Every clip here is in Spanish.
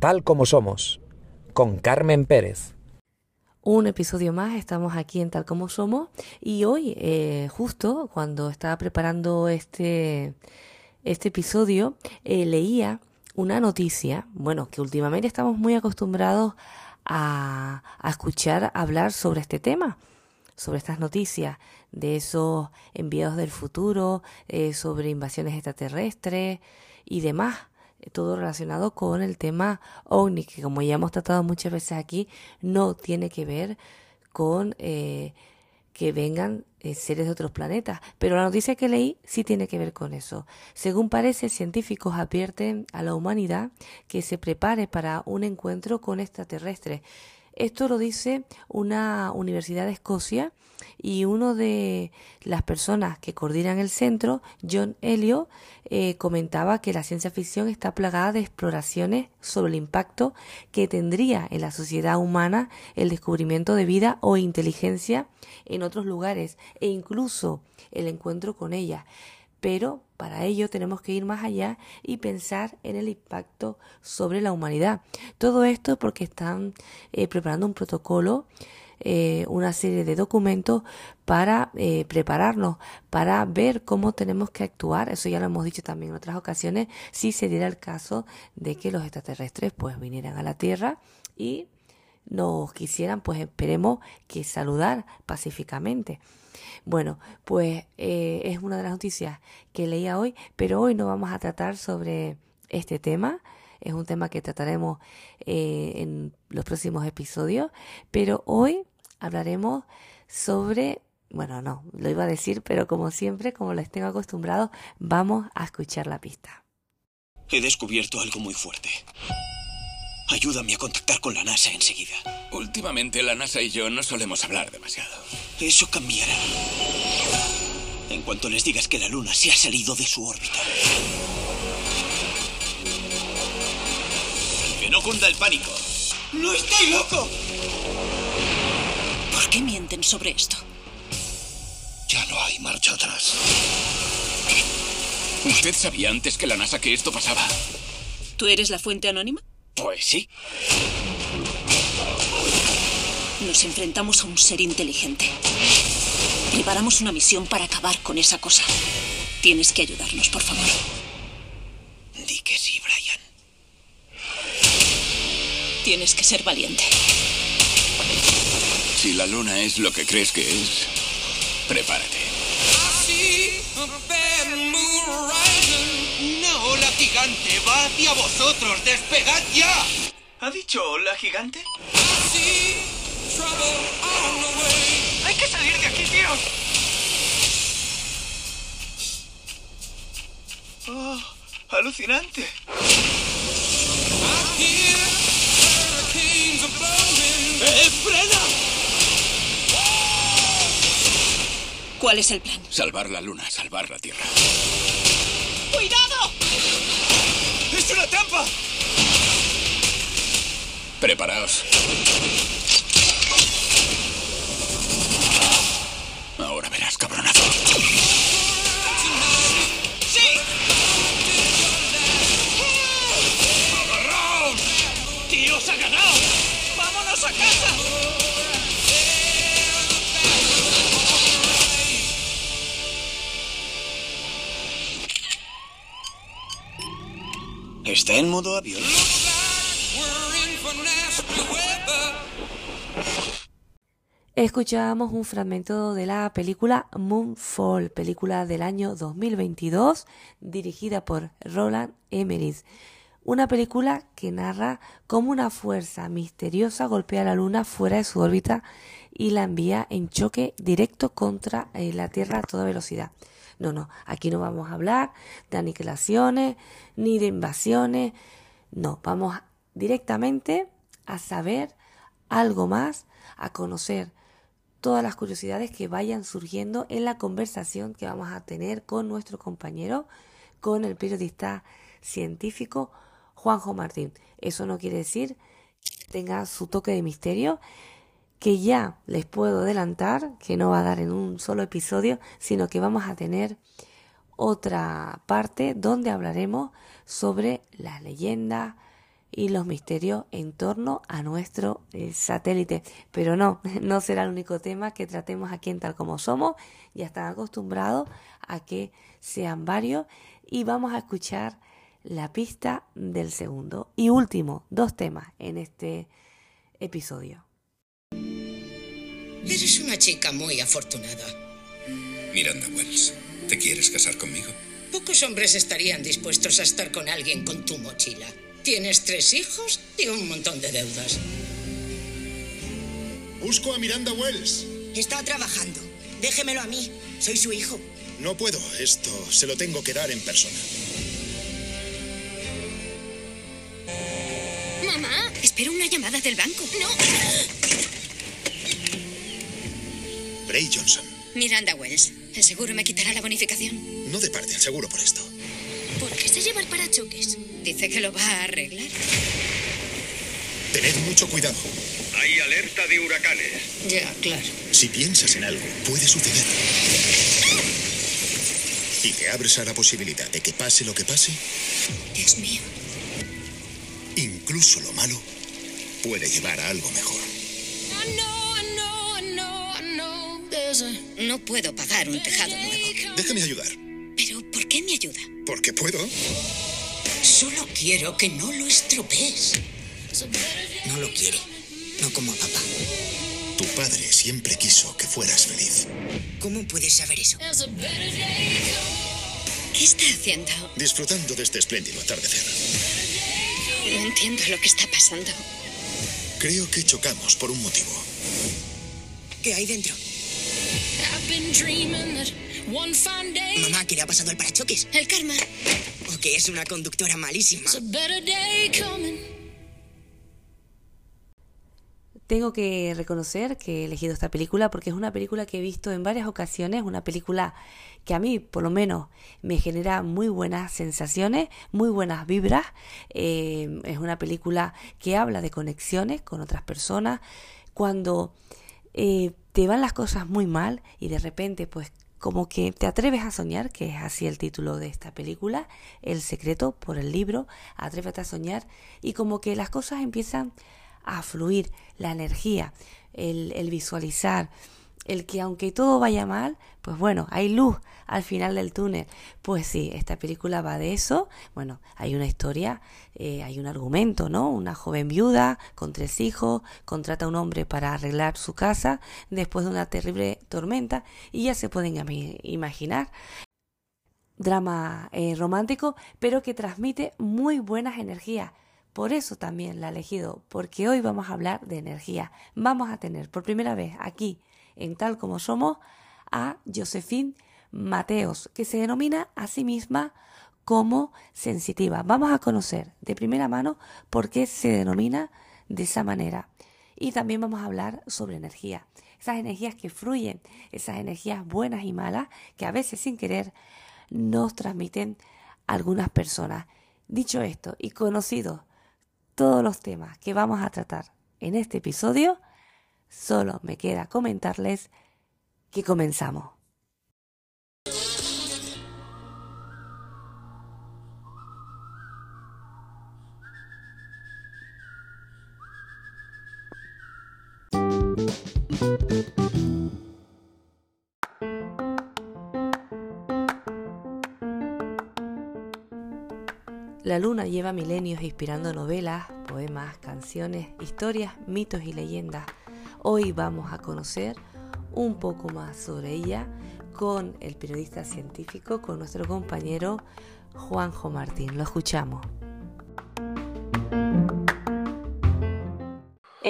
Tal como somos, con Carmen Pérez. Un episodio más, estamos aquí en Tal como somos y hoy, eh, justo cuando estaba preparando este, este episodio, eh, leía una noticia, bueno, que últimamente estamos muy acostumbrados a, escuchar hablar sobre este tema, sobre estas noticias de esos enviados del futuro, eh, sobre invasiones extraterrestres y demás, todo relacionado con el tema OVNI, que como ya hemos tratado muchas veces aquí, no tiene que ver con eh, que vengan seres de otros planetas. Pero la noticia que leí sí tiene que ver con eso. Según parece, científicos advierten a la humanidad que se prepare para un encuentro con extraterrestres. Esto lo dice una universidad de Escocia y uno de las personas que coordinan el centro, John Elliot, eh, comentaba que la ciencia ficción está plagada de exploraciones sobre el impacto que tendría en la sociedad humana el descubrimiento de vida o inteligencia en otros lugares e incluso el encuentro con ella pero para ello tenemos que ir más allá y pensar en el impacto sobre la humanidad. Todo esto porque están eh, preparando un protocolo, eh, una serie de documentos para eh, prepararnos, para ver cómo tenemos que actuar. Eso ya lo hemos dicho también en otras ocasiones, si se diera el caso de que los extraterrestres pues vinieran a la Tierra y nos quisieran, pues esperemos que saludar pacíficamente. Bueno, pues eh, es una de las noticias que leía hoy, pero hoy no vamos a tratar sobre este tema. Es un tema que trataremos en los próximos episodios, pero hoy hablaremos sobre, bueno, no, lo iba a decir, pero como siempre, como les tengo acostumbrados, vamos a escuchar la pista. He descubierto algo muy fuerte. Ayúdame a contactar con la NASA enseguida. Últimamente la NASA y yo no solemos hablar demasiado. Eso cambiará. En cuanto les digas que la Luna se ha salido de su órbita. Que no cunda el pánico. ¡No estoy loco! ¿Por qué mienten sobre esto? Ya no hay marcha atrás. ¿Usted sabía antes que la NASA que esto pasaba? ¿Tú eres la fuente anónima? Pues sí. Nos enfrentamos a un ser inteligente. Preparamos una misión para acabar con esa cosa. Tienes que ayudarnos, por favor. Di que sí, Brian. Tienes que ser valiente. Si la luna es lo que crees que es, prepárate. Una ola gigante va hacia vosotros. ¡Despegad ya! ¿Ha dicho ola gigante? ¡Hay que salir de aquí, tío! ¡Oh! ¡Alucinante! ¡Eh, frena! ¿Cuál es el plan? Salvar la luna, salvar la Tierra. ¡Cuidado! ¡Es una trampa! Preparaos. Ahora verás, cabronazo. ¿Está en modo avión? Escuchábamos un fragmento de la película Moonfall, película del año 2022, dirigida por Roland Emmerich. Una película que narra cómo una fuerza misteriosa golpea la Luna fuera de su órbita y la envía en choque directo contra eh, la Tierra a toda velocidad. No, no, aquí no vamos a hablar de aniquilaciones ni de invasiones. No, vamos directamente a saber algo más, a conocer todas las curiosidades que vayan surgiendo en la conversación que vamos a tener con nuestro compañero, con el periodista científico Juanjo Martín. Eso no quiere decir que tenga su toque de misterio, que ya les puedo adelantar, que no va a dar en un solo episodio, sino que vamos a tener otra parte donde hablaremos sobre las leyendas, y los misterios en torno a nuestro eh, satélite. Pero no, no será el único tema que tratemos aquí en Tal como Somos. Ya están acostumbrados a que sean varios y vamos a escuchar la pista del segundo y último, dos temas en este episodio. Eres una chica muy afortunada. Miranda Wells, ¿te quieres casar conmigo? Pocos hombres estarían dispuestos a estar con alguien con tu mochila. Tienes tres hijos y un montón de deudas. Busco a Miranda Wells. Está trabajando. Déjemelo a mí. Soy su hijo. No puedo. Esto se lo tengo que dar en persona. Mamá, espero una llamada del banco. No. Bray Johnson. Miranda Wells. El seguro me quitará la bonificación. No de parte al seguro por esto. ¿Por qué se lleva el parachoques? Dice que lo va a arreglar. Tened mucho cuidado. Hay alerta de huracanes. Ya, claro. Si piensas en algo, puede suceder. Y te abres a la posibilidad de que pase lo que pase, Dios mío. incluso lo malo puede llevar a algo mejor. No puedo pagar un tejado nuevo. Déjame ayudar. Pero, ¿por qué me ayuda? Porque puedo. Solo quiero que no lo estropees. No lo quiere. No como a papá. Tu padre siempre quiso que fueras feliz. ¿Cómo puedes saber eso? ¿Qué está haciendo? Disfrutando de este espléndido atardecer. No entiendo lo que está pasando. Creo que chocamos por un motivo. ¿Qué hay dentro? Mamá, ¿qué le ha pasado al parachoques? El karma. ¿O que es una conductora malísima? Tengo que reconocer que he elegido esta película porque es una película que he visto en varias ocasiones, una película que a mí por lo menos me genera muy buenas sensaciones, muy buenas vibras. Eh, es una película que habla de conexiones con otras personas. Cuando eh, te van las cosas muy mal y de repente pues como que te atreves a soñar, que es así el título de esta película, El secreto por el libro, atrévete a soñar y como que las cosas empiezan a fluir, la energía, el, el visualizar, el que aunque todo vaya mal, pues bueno, hay luz al final del túnel. Pues sí, esta película va de eso. Bueno, hay una historia, eh, hay un argumento, ¿no? Una joven viuda con tres hijos contrata a un hombre para arreglar su casa después de una terrible tormenta y ya se pueden imaginar. Drama eh, romántico, pero que transmite muy buenas energías. Por eso también la he elegido, porque hoy vamos a hablar de energía. Vamos a tener por primera vez aquí, en Tal como Somos, a Josephine Mateos, que se denomina a sí misma como sensitiva. Vamos a conocer de primera mano por qué se denomina de esa manera. Y también vamos a hablar sobre energía. Esas energías que fluyen, esas energías buenas y malas que a veces sin querer nos transmiten algunas personas. Dicho esto y conocido todos los temas que vamos a tratar en este episodio, solo me queda comentarles que comenzamos. La luna lleva milenios inspirando novelas, poemas, canciones, historias, mitos y leyendas. Hoy vamos a conocer un poco más sobre ella con el periodista científico, con nuestro compañero Juanjo Martín. Lo escuchamos.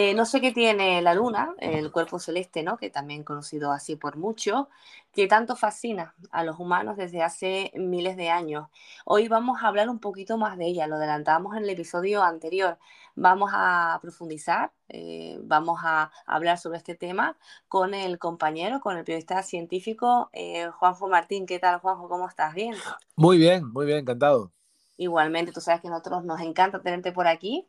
Eh, no sé qué tiene la luna, el cuerpo celeste, ¿no? que también conocido así por mucho, que tanto fascina a los humanos desde hace miles de años. Hoy vamos a hablar un poquito más de ella, lo adelantamos en el episodio anterior. Vamos a profundizar, eh, vamos a hablar sobre este tema con el compañero, con el periodista científico eh, Juanjo Martín. ¿Qué tal, Juanjo? ¿Cómo estás? ¿Bien? Muy bien, muy bien, encantado. Igualmente, tú sabes que a nosotros nos encanta tenerte por aquí,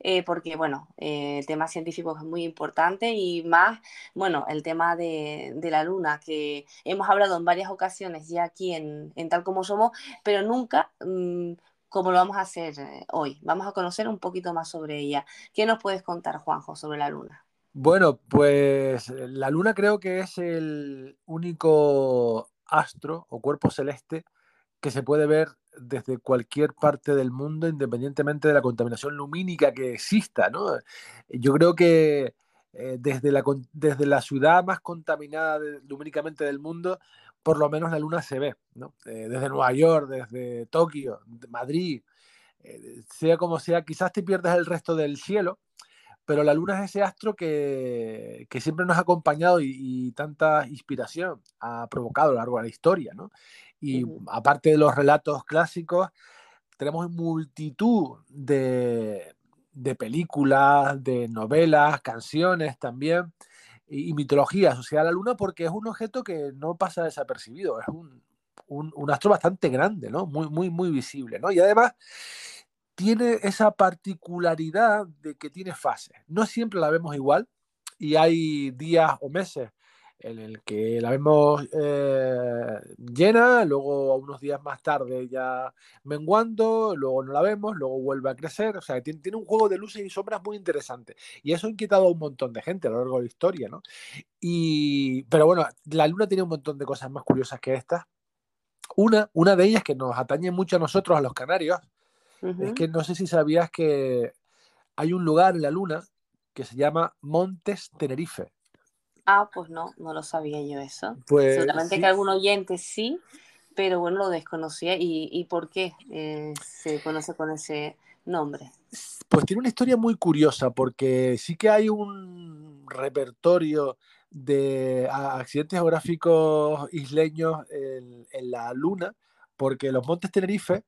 eh, porque, bueno, eh, el tema científico es muy importante y más, bueno, el tema de, la luna, que hemos hablado en varias ocasiones ya aquí en, Tal Como Somos, pero nunca mmm, como lo vamos a hacer eh, hoy. Vamos a conocer un poquito más sobre ella. ¿Qué nos puedes contar, Juanjo, sobre la luna? Bueno, pues la luna creo que es el único astro o cuerpo celeste que se puede ver desde cualquier parte del mundo, independientemente de la contaminación lumínica que exista, ¿no? Yo creo que eh, desde, la, desde la ciudad más contaminada lumínicamente del mundo, por lo menos la luna se ve, ¿no? Eh, desde Nueva York, desde Tokio, Madrid, eh, sea como sea, quizás te pierdas el resto del cielo, pero la luna es ese astro que, que siempre nos ha acompañado y, tanta inspiración ha provocado a lo largo de la historia, ¿no? Y aparte de los relatos clásicos, tenemos multitud de, de películas, de novelas, canciones también, y, mitología asociada a la Luna porque es un objeto que no pasa desapercibido, es un, un, astro bastante grande, ¿no? Muy, muy, muy visible, ¿no? Y además tiene esa particularidad de que tiene fases. No siempre la vemos igual y hay días o meses en el que la vemos eh, llena, luego unos días más tarde ya menguando, luego no la vemos, luego vuelve a crecer, o sea, tiene, tiene, un juego de luces y sombras muy interesante. Y eso ha inquietado a un montón de gente a lo largo de la historia, ¿no? Y, pero bueno, la luna tiene un montón de cosas más curiosas que estas. Una, una de ellas que nos atañe mucho a nosotros, a los canarios, es que no sé si sabías que hay un lugar en la luna que se llama Montes Tenerife. Ah, pues no, no lo sabía yo eso. Pues, Seguramente que algún oyente sí, pero bueno, lo desconocía. ¿Y, y por qué eh, se conoce con ese nombre? Pues tiene una historia muy curiosa, porque sí que hay un repertorio de accidentes geográficos isleños en, en la Luna, porque los montes Tenerife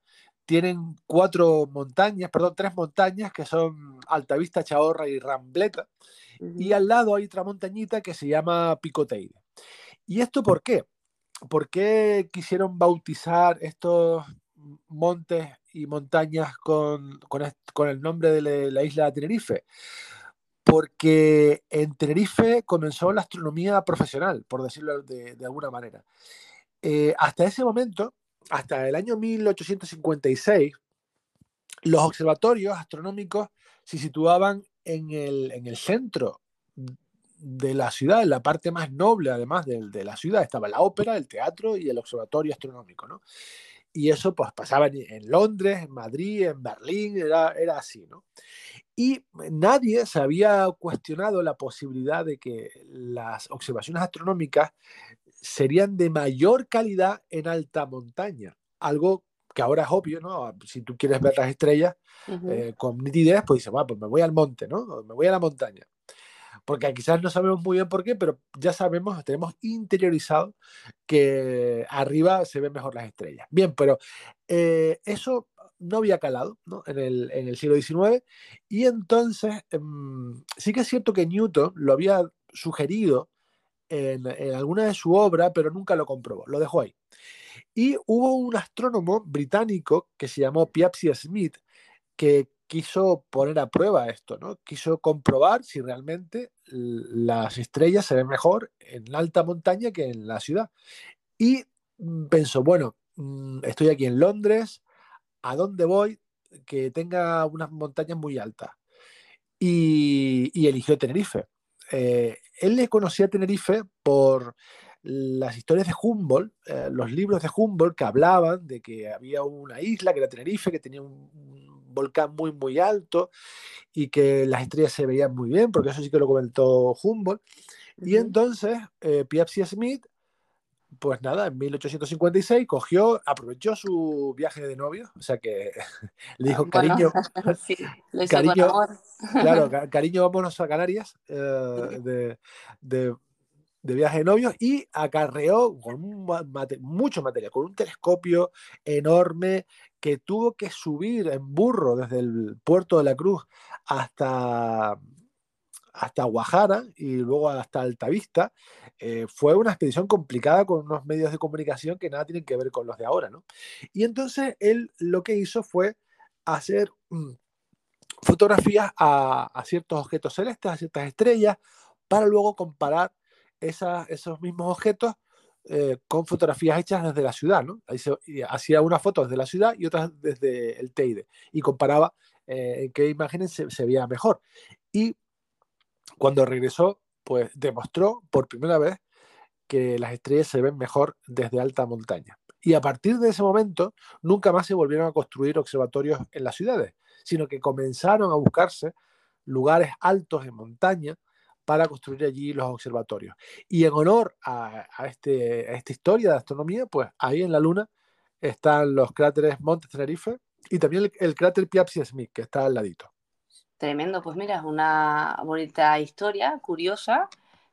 tienen cuatro montañas, perdón, tres montañas que son Altavista, Chahorra y Rambleta. Y al lado hay otra montañita que se llama Picoteide. ¿Y esto por qué? ¿Por qué quisieron bautizar estos montes y montañas con, con, el nombre de la isla de Tenerife? Porque en Tenerife comenzó la astronomía profesional, por decirlo de, alguna manera. Eh, hasta ese momento, hasta el año 1856, los observatorios astronómicos se situaban en el, en el centro de la ciudad, en la parte más noble además de, la ciudad, estaba la ópera, el teatro y el observatorio astronómico, ¿no? Y eso pues pasaba en, Londres, en Madrid, en Berlín, era, era así, ¿no? Y nadie se había cuestionado la posibilidad de que las observaciones astronómicas serían de mayor calidad en alta montaña, algo que ahora es obvio, ¿no? Si tú quieres ver las estrellas eh, con nitidez, pues dices, bueno, pues me voy al monte, ¿no? Me voy a la montaña. Porque quizás no sabemos muy bien por qué, pero ya sabemos, tenemos interiorizado que arriba se ven mejor las estrellas. Bien, pero eh, eso no había calado ¿no? En, el, en, el, siglo XIX y entonces em, sí que es cierto que Newton lo había sugerido en, alguna de su obra, pero nunca lo comprobó, lo dejó ahí. Y hubo un astrónomo británico que se llamó Piazzi Smith, que quiso poner a prueba esto, ¿no? Quiso comprobar si realmente las estrellas se ven mejor en alta montaña que en la ciudad. Y mm, pensó, bueno, mm, estoy aquí en Londres, ¿a dónde voy que tenga unas montañas muy altas? Y, y eligió Tenerife. Eh, él le conocía a Tenerife por las historias de Humboldt, eh, los libros de Humboldt que hablaban de que había una isla que era Tenerife, que tenía un, volcán muy, muy alto y que las estrellas se veían muy bien, porque eso sí que lo comentó Humboldt. Y entonces eh, Smith, pues nada, en 1856 cogió, aprovechó su viaje de novio, o sea que le dijo, cariño, sí, cariño, claro, cariño, vámonos a Canarias eh, de, de, de, viaje de novio y acarreó con mucho material, con un telescopio enorme que tuvo que subir en burro desde el puerto de la Cruz hasta hasta Guajara y luego hasta Altavista, eh, fue una expedición complicada con unos medios de comunicación que nada tienen que ver con los de ahora, ¿no? Y entonces él lo que hizo fue hacer mm, fotografías a, ciertos objetos celestes, a ciertas estrellas, para luego comparar esos mismos objetos eh, con fotografías hechas desde la ciudad, ¿no? Hacía unas fotos desde la ciudad y otras desde el Teide y comparaba en qué imágenes se, se veía mejor. Y cuando regresó, pues demostró por primera vez que las estrellas se ven mejor desde alta montaña. Y a partir de ese momento, nunca más se volvieron a construir observatorios en las ciudades, sino que comenzaron a buscarse lugares altos en montaña para construir allí los observatorios. Y en honor a, este, esta historia de astronomía, pues ahí en la Luna están los cráteres Monte Tenerife y también el, cráter Piazzi Smith, que está al ladito. Tremendo, pues mira, es una bonita historia, curiosa,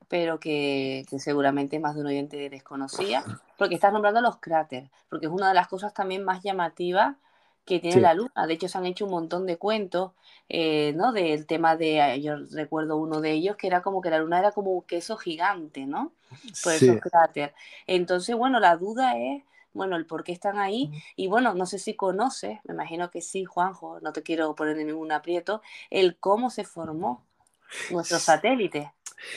pero que, seguramente más de un oyente desconocía, porque estás nombrando los cráteres, porque es una de las cosas también más llamativas que tiene la luna. De hecho, se han hecho un montón de cuentos, eh, ¿no? Del tema de, yo recuerdo uno de ellos, que era como que la luna era como un queso gigante, ¿no? Por esos cráteres. Entonces, bueno, la duda es, bueno, el por qué están ahí. Y bueno, no sé si conoces, me imagino que sí, Juanjo, no te quiero poner en ningún aprieto, el cómo se formó nuestro satélite.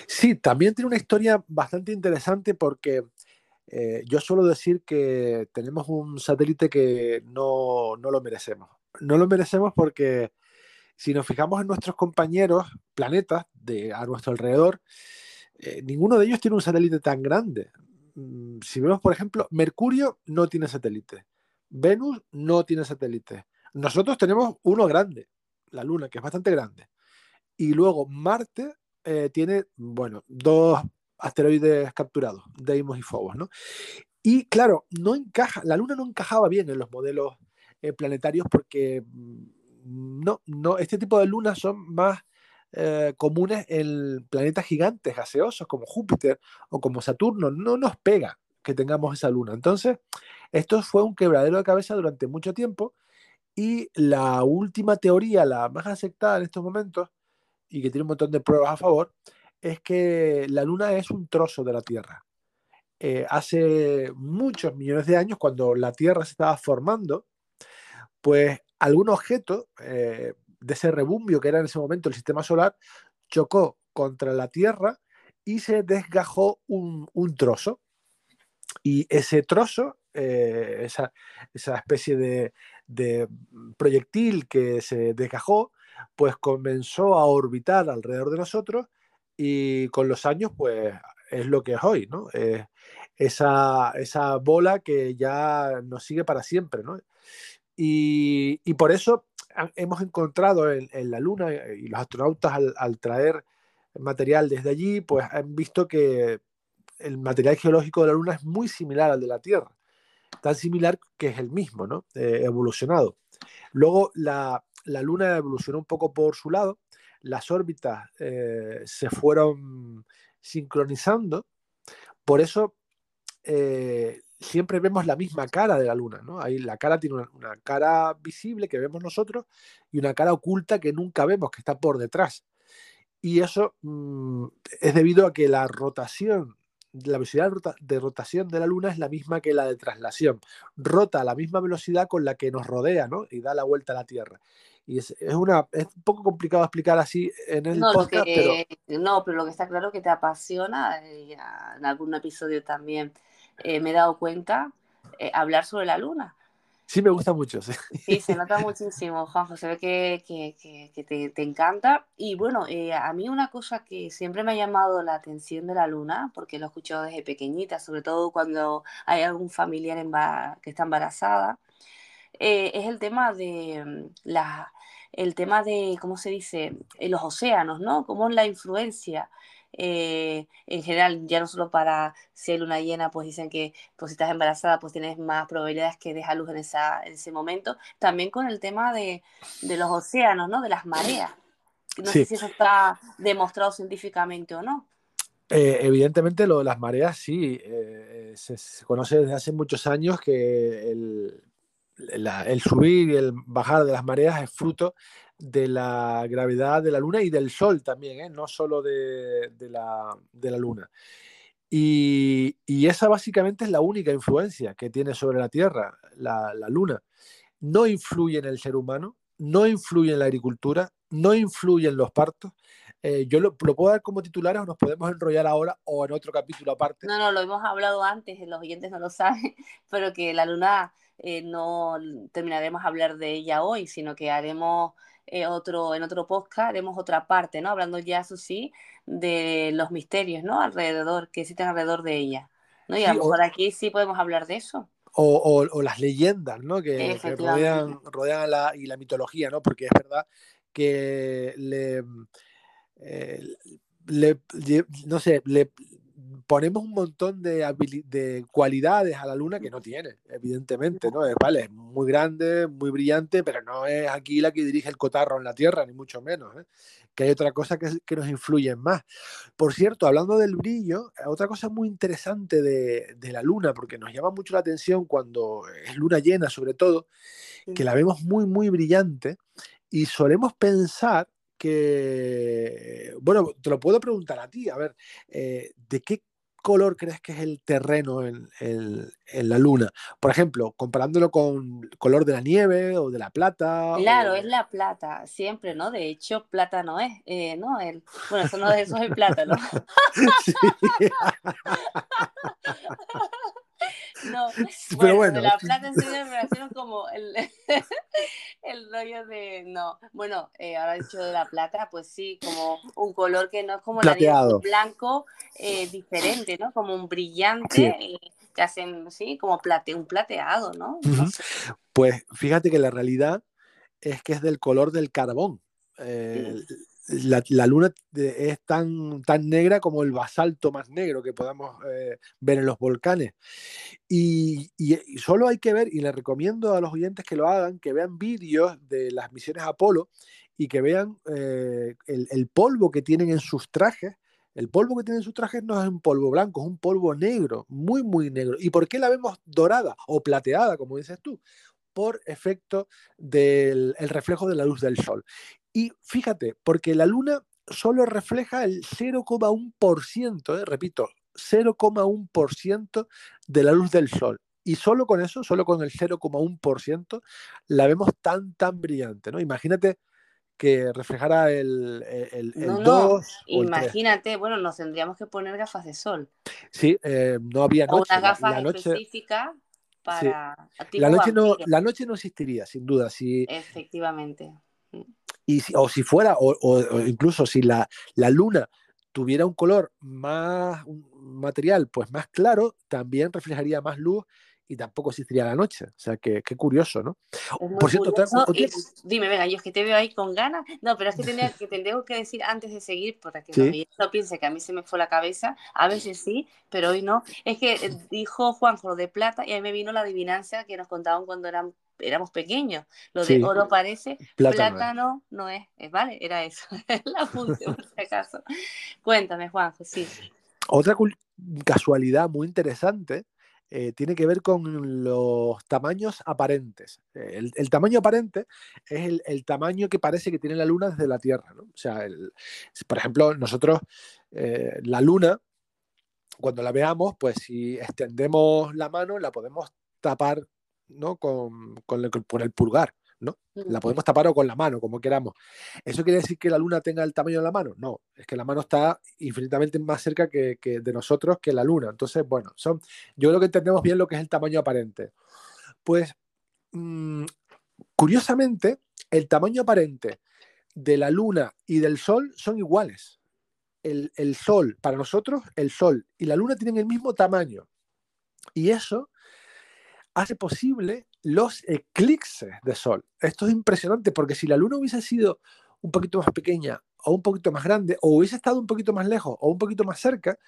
Sí, también tiene una historia bastante interesante porque eh, yo suelo decir que tenemos un satélite que no, lo merecemos. No lo merecemos porque si nos fijamos en nuestros compañeros planetas de, a nuestro alrededor, eh, ninguno de ellos tiene un satélite tan grande. Mm, si vemos, por ejemplo, Mercurio no tiene satélite, Venus no tiene satélite. Nosotros tenemos uno grande, la Luna, que es bastante grande. Y luego Marte eh, tiene, bueno, dos asteroides capturados, Deimos y Phobos, ¿no? Y claro, no encaja, la Luna no encajaba bien en los modelos eh, planetarios porque mm, no, no, este tipo de lunas son más eh, comunes en planetas gigantes, gaseosos, como Júpiter o como Saturno. No nos pega que tengamos esa luna. Entonces, esto fue un quebradero de cabeza durante mucho tiempo y la última teoría, la más aceptada en estos momentos, y que tiene un montón de pruebas a favor, es que la Luna es un trozo de la Tierra. Eh, hace muchos millones de años, cuando la Tierra se estaba formando, pues algún objeto eh, de ese rebumbio que era en ese momento el sistema solar chocó contra la Tierra y se desgajó un, trozo. Y ese trozo, eh, esa, especie de, de proyectil que se desgajó, pues comenzó a orbitar alrededor de nosotros y con los años, pues es lo que es hoy, ¿no? esa, esa, bola que ya nos sigue para siempre, ¿no? Y, y por eso hemos encontrado en, la Luna eh, y los astronautas al, traer material desde allí, pues han visto que el material geológico de la Luna es muy similar al de la Tierra, tan similar que es el mismo, ¿no? Eh, evolucionado. Luego la, la Luna evolucionó un poco por su lado, las órbitas eh, se fueron sincronizando, por eso eh, siempre vemos la misma cara de la Luna, ¿no? Ahí la cara tiene una, cara visible que vemos nosotros y una cara oculta que nunca vemos, que está por detrás. Y eso mm, es debido a que la rotación la velocidad de rotación de la Luna es la misma que la de traslación. Rota a la misma velocidad con la que nos rodea, ¿no? Y da la vuelta a la Tierra. Y es, una, es un poco complicado explicar así en el podcast, pero... No, pero lo que está claro que te apasiona, eh, en algún episodio también eh, me he dado cuenta, eh, hablar sobre la Luna. Sí, me gusta mucho. Sí, se nota muchísimo, Juanjo. Se ve que, te, encanta. Y bueno, eh, a mí una cosa que siempre me ha llamado la atención de la luna, porque lo he escuchado desde pequeñita, sobre todo cuando hay algún familiar que está embarazada, eh, es el tema de mm, la, el tema de, ¿cómo se dice? Eh, los océanos, ¿no? Cómo es la influencia eh, en general, ya no solo para ser luna llena, pues dicen que pues, si estás embarazada, pues tienes más probabilidades que deja luz en, esa, en ese momento. También con el tema de, de los océanos, ¿no? De las mareas. No sé si eso está demostrado científicamente o no. Eh, evidentemente lo de las mareas sí, eh, se, conoce desde hace muchos años que el, el subir y el bajar de las mareas es fruto de la gravedad de la Luna y del Sol también, ¿eh? no solo de, la, Luna. Y, esa básicamente es la única influencia que tiene sobre la Tierra, la, Luna. No influye en el ser humano, no influye en la agricultura, no influye en los partos. Eh, yo lo, puedo dar como titulares o nos podemos enrollar ahora o en otro capítulo aparte. No, no, lo hemos hablado antes, los oyentes no lo saben, pero que la luna eh, no terminaremos a hablar de ella hoy, sino que haremos eh, otro, en otro podcast, haremos otra parte, ¿no? Hablando ya, eso sí, de los misterios, ¿no? Alrededor, que existen alrededor de ella. ¿no? Y a lo mejor aquí sí podemos hablar de eso. O, o, las leyendas, ¿no? Que, rodean, rodean la, y la mitología, ¿no? Porque es verdad que le, eh, le, no sé, le ponemos un montón de, de, cualidades a la luna que no tiene, evidentemente, ¿no? Es, vale, es muy grande, muy brillante, pero no es aquí la que dirige el cotarro en la Tierra, ni mucho menos, ¿eh? que hay otra cosa que, que, nos influye más. Por cierto, hablando del brillo, otra cosa muy interesante de, de, la luna, porque nos llama mucho la atención cuando es luna llena, sobre todo, que la vemos muy, muy brillante, y solemos pensar que, bueno, te lo puedo preguntar a ti, a ver, eh, ¿de qué color crees que es el terreno en, la luna? Por ejemplo, comparándolo con el color de la nieve o de la plata. Claro, es la plata, siempre, ¿no? De hecho, plata no es, eh, ¿no? El, bueno, eso no eso es el plátano. sí. No, pero bueno, la plata en me relaciono como el, el rollo de, no, bueno, eh, ahora dicho de la plata, pues sí, como un color que no es como la la blanco eh, diferente, ¿no? Como un brillante, eh, que hacen, sí, como plate, un plateado, ¿no? Pues fíjate que la realidad es que es del color del carbón. Eh, la, luna es tan, tan negra como el basalto más negro que podamos eh, ver en los volcanes. Y, solo hay que ver, y le recomiendo a los oyentes que lo hagan, que vean vídeos de las misiones Apolo y que vean eh, el, polvo que tienen en sus trajes. El polvo que tienen en sus trajes no es un polvo blanco, es un polvo negro, muy, muy negro. ¿Y por qué la vemos dorada o plateada, como dices tú? Por efecto del reflejo de la luz del sol. Y fíjate, porque la luna solo refleja el 0,1%, eh, repito, 0,1% de la luz del sol. Y solo con eso, solo con el 0,1%, la vemos tan, tan brillante, ¿no? Imagínate que reflejara el, el, el 2. imagínate, bueno, nos tendríamos que poner gafas de sol. Sí, eh, no había noche. O una gafa específica para. La, noche no, la noche no existiría, sin duda. Si, Efectivamente. Y o si fuera, o, incluso si la, la, luna tuviera un color más un material, pues más claro, también reflejaría más luz y tampoco existiría la noche. O sea, que qué curioso, ¿no? Por cierto, dime, venga, yo es que te veo ahí con ganas. No, pero es que, tenía, que tengo que decir antes de seguir, para que no piense que a mí se me fue la cabeza, a veces sí, pero hoy no. Es que eh, dijo Juanjo de plata y a mí me vino la adivinanza que nos contaban cuando eran éramos pequeños. Lo de oro parece, plátano, no, es. ¿vale? Era eso, la función, por si acaso. Cuéntame, Juanjo, sí. Otra casualidad muy interesante eh, tiene que ver con los tamaños aparentes. El, tamaño aparente es el, tamaño que parece que tiene la Luna desde la Tierra. ¿no? O sea, por ejemplo, nosotros, eh, la Luna, cuando la veamos, pues si extendemos la mano, la podemos tapar ¿no? con, con, el, pulgar. ¿No? La podemos tapar o con la mano, como queramos. ¿Eso quiere decir que la luna tenga el tamaño de la mano? No, es que la mano está infinitamente más cerca que, de nosotros que la luna. Entonces, bueno, son, yo creo que entendemos bien lo que es el tamaño aparente. Pues, mm, curiosamente, el tamaño aparente de la luna y del sol son iguales. El, el sol, para nosotros, el sol y la luna tienen el mismo tamaño. Y eso hace posible los eclipses de sol. Esto es impresionante porque si la luna hubiese sido un poquito más pequeña o un poquito más grande o hubiese estado un poquito más lejos o un poquito más cerca,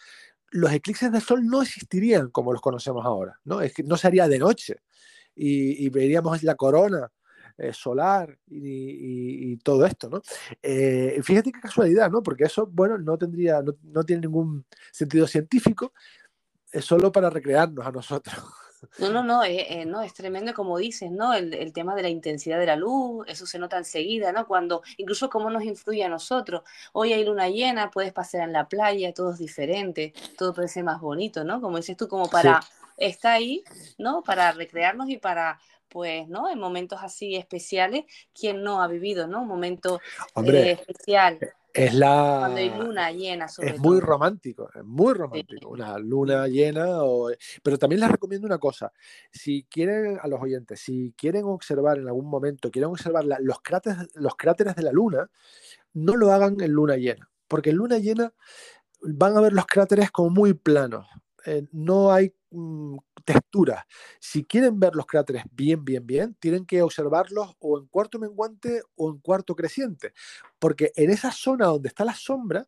los eclipses de sol no existirían como los conocemos ahora, ¿no? Es que no sería de noche y, veríamos la corona eh, solar y, todo esto. Eh, fíjate qué casualidad, ¿no? Porque eso, bueno, no tendría, no tiene ningún sentido científico, es solo para recrearnos a nosotros. No, no, no, eh, no, es tremendo como dices, ¿no? El, tema de la intensidad de la luz, eso se nota enseguida, ¿no? Cuando, incluso cómo nos influye a nosotros. Hoy hay luna llena, puedes pasear en la playa, todo es diferente, todo parece más bonito, ¿no? Como dices tú, como para, está ahí, ¿no? Para recrearnos y para, pues, ¿no? En momentos así especiales, ¿quién no ha vivido, ¿no? Un momento eh, especial. Es la. Cuando hay luna llena, sobre Es muy romántico, es muy romántico. Una luna llena. O... Pero también les recomiendo una cosa. Si quieren, a los oyentes, si quieren observar en algún momento, quieren observar la- los, cráteres, los cráteres de la luna, no lo hagan en luna llena. Porque en luna llena van a ver los cráteres como muy planos. Eh, no hay mm, textura. Si quieren ver los cráteres bien, bien, bien, tienen que observarlos o en cuarto menguante o en cuarto creciente. Porque en esa zona donde está la sombra,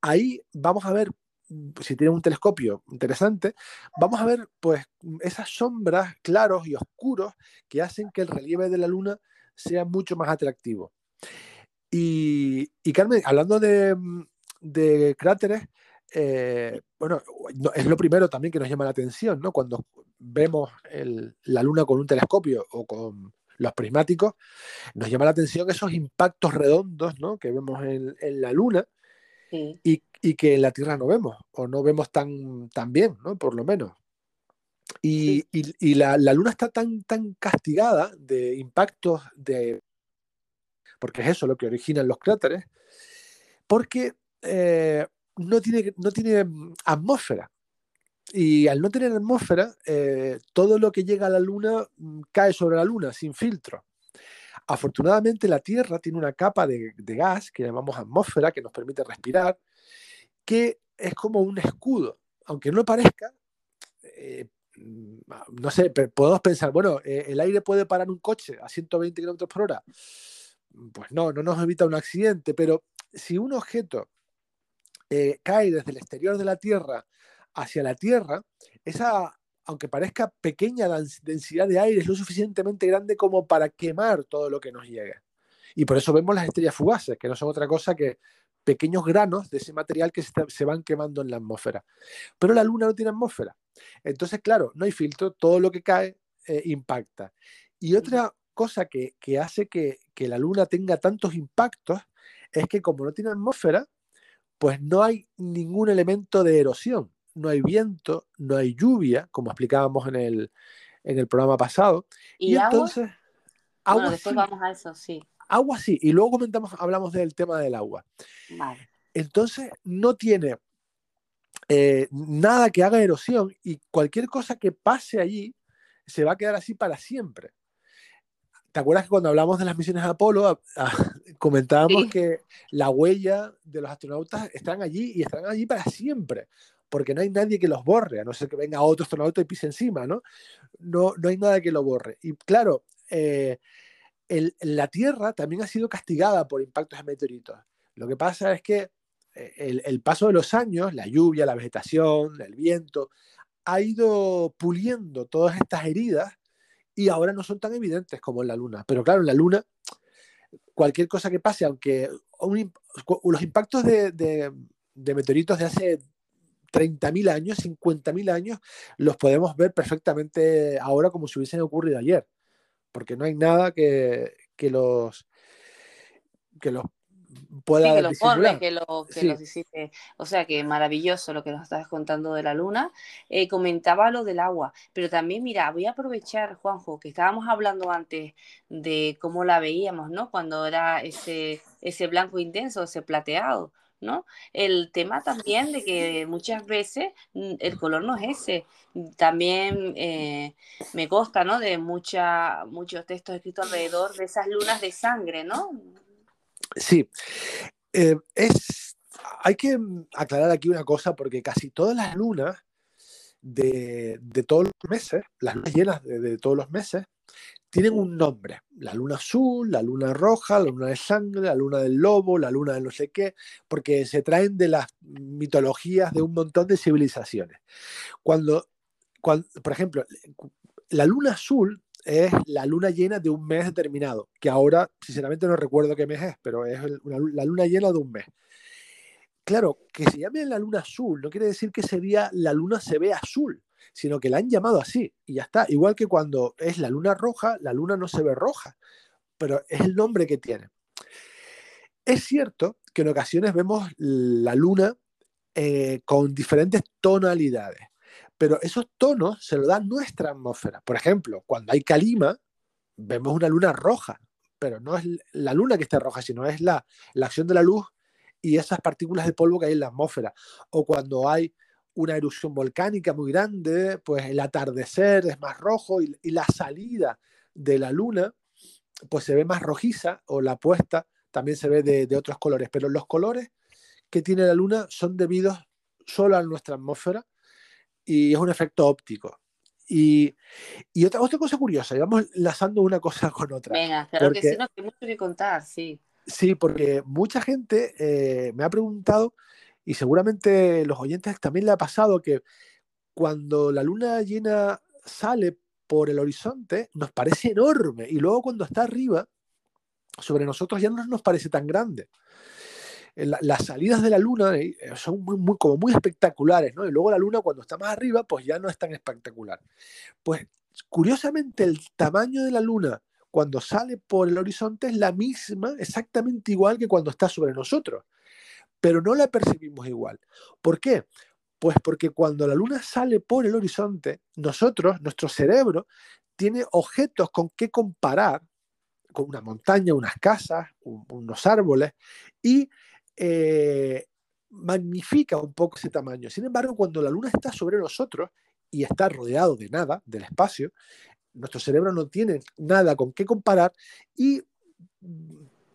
ahí vamos a ver, mm, si tienen un telescopio interesante, vamos a ver pues esas sombras claros y oscuros que hacen que el relieve de la luna sea mucho más atractivo. Y, y Carmen, hablando de, mm, de cráteres, eh, bueno, no- es lo primero también que nos llama la atención, ¿no? Cuando vemos el- la luna con un telescopio o con los prismáticos, nos llama la atención esos impactos redondos, ¿no? Que vemos en, en la luna Sí. y, y que en la Tierra no vemos, o no vemos tan, tan bien, ¿no? Por lo menos. Y, y- y la, la luna está tan, tan castigada de impactos de... Porque es eso lo que originan los cráteres, porque eh, no, tiene, no tiene mm, atmósfera. Y al no tener atmósfera, eh, todo lo que llega a la luna mm, cae sobre la luna sin filtro. Afortunadamente la Tierra tiene una capa de, de gas que llamamos atmósfera que nos permite respirar, que es como un escudo. Aunque no parezca, eh, mm, no sé, podemos pensar, bueno, eh, ¿el aire puede parar un coche a 120 kilómetros por hora? Pues no, no nos evita un accidente, pero si un objeto eh, cae desde el exterior de la Tierra hacia la Tierra, esa, aunque parezca pequeña dens- densidad de aire, es lo suficientemente grande como para quemar todo lo que nos llegue. Y por eso vemos las estrellas fugaces, que no son otra cosa que pequeños granos de ese material que se, se van quemando en la atmósfera. Pero la Luna no tiene atmósfera. Entonces, claro, no hay filtro, todo lo que cae eh, impacta. Y otra cosa que, que hace que, que la Luna tenga tantos impactos es que como no tiene atmósfera, pues no hay ningún elemento de erosión. No hay viento, no hay lluvia, como explicábamos en el, en el programa pasado. ¿Y, Y, agua? entonces, agua bueno, después sí, vamos a eso, sí. agua sí. Y luego comentamos, hablamos del tema del agua. Vale. Entonces, no tiene eh, nada que haga erosión y cualquier cosa que pase allí se va a quedar así para siempre. ¿Te acuerdas que cuando hablamos de las misiones Apolo a- a- comentábamos Sí. que la huella de los astronautas están allí y estarán allí para siempre? Porque no hay nadie que los borre, a no ser que venga otro astronauta y pise encima, ¿no? No, no hay nada que lo borre. Y claro, eh, el- la Tierra también ha sido castigada por impactos de meteoritos. Lo que pasa es que eh, el, el paso de los años, la lluvia, la vegetación, el viento, ha ido puliendo todas estas heridas y ahora no son tan evidentes como en la Luna. Pero claro, en la Luna, cualquier cosa que pase, aunque los impactos de, de- de meteoritos de hace 30.000 años, 50.000 años, los podemos ver perfectamente ahora como si hubiesen ocurrido ayer. Porque no hay nada que, que los que los pueda Sí, que lo disimular. borre, que, lo, que Sí. los hiciste. O sea, que maravilloso lo que nos estás contando de la luna. Eh, comentaba lo del agua, pero también, mira, voy a aprovechar, Juanjo, que estábamos hablando antes de cómo la veíamos, ¿no? Cuando era ese, ese blanco intenso, ese plateado. ¿No? El tema también de que muchas veces mm, el color no es ese. También eh, me consta, ¿no? De mucha, muchos textos escritos alrededor de esas lunas de sangre, ¿no? Sí, Eh, es, hay que aclarar aquí una cosa porque casi todas las lunas de, de todos los meses, las lunas llenas de, todos los meses, tienen un nombre. La luna azul, la luna roja, la luna de sangre, la luna del lobo, la luna de no sé qué, porque se traen de las mitologías de un montón de civilizaciones. Cuando, cuando por ejemplo, la luna azul es la luna llena de un mes determinado, que ahora sinceramente no recuerdo qué mes es, pero es la luna llena de un mes. Claro, que se llame la luna azul no quiere decir que ese día la luna se ve azul, sino que la han llamado así y ya está. Igual que cuando es la luna roja, la luna no se ve roja, pero es el nombre que tiene. Es cierto que en ocasiones vemos la luna eh, con diferentes tonalidades, pero esos tonos se lo da nuestra atmósfera. Por ejemplo, cuando hay calima, vemos una luna roja, pero no es la luna que está roja, sino es la, la acción de la luz y esas partículas de polvo que hay en la atmósfera. O cuando hay una erupción volcánica muy grande, pues el atardecer es más rojo y, la salida de la luna pues se ve más rojiza o la puesta también se ve de, de, otros colores, pero los colores que tiene la luna son debidos solo a nuestra atmósfera y es un efecto óptico. Y, y otra, otra cosa curiosa, y vamos lanzando una cosa con otra. Venga, claro que sí, no, hay mucho que contar, sí. Sí, porque mucha gente eh, me ha preguntado, y seguramente los oyentes también le ha pasado, que cuando la luna llena sale por el horizonte, nos parece enorme, y luego cuando está arriba, sobre nosotros ya no nos parece tan grande las salidas de la luna eh, son muy, como muy espectaculares, ¿no? Y luego la luna cuando está más arriba, pues ya no es tan espectacular. Pues curiosamente el tamaño de la luna cuando sale por el horizonte es la misma, exactamente igual que cuando está sobre nosotros, pero no la percibimos igual. ¿Por qué? Pues porque cuando la luna sale por el horizonte, nosotros, nuestro cerebro, tiene objetos con que comparar, con una montaña, unas casas, unos árboles, y eh, magnifica un poco ese tamaño. Sin embargo, cuando la luna está sobre nosotros y está rodeado de nada, del espacio, nuestro cerebro no tiene nada con qué comparar y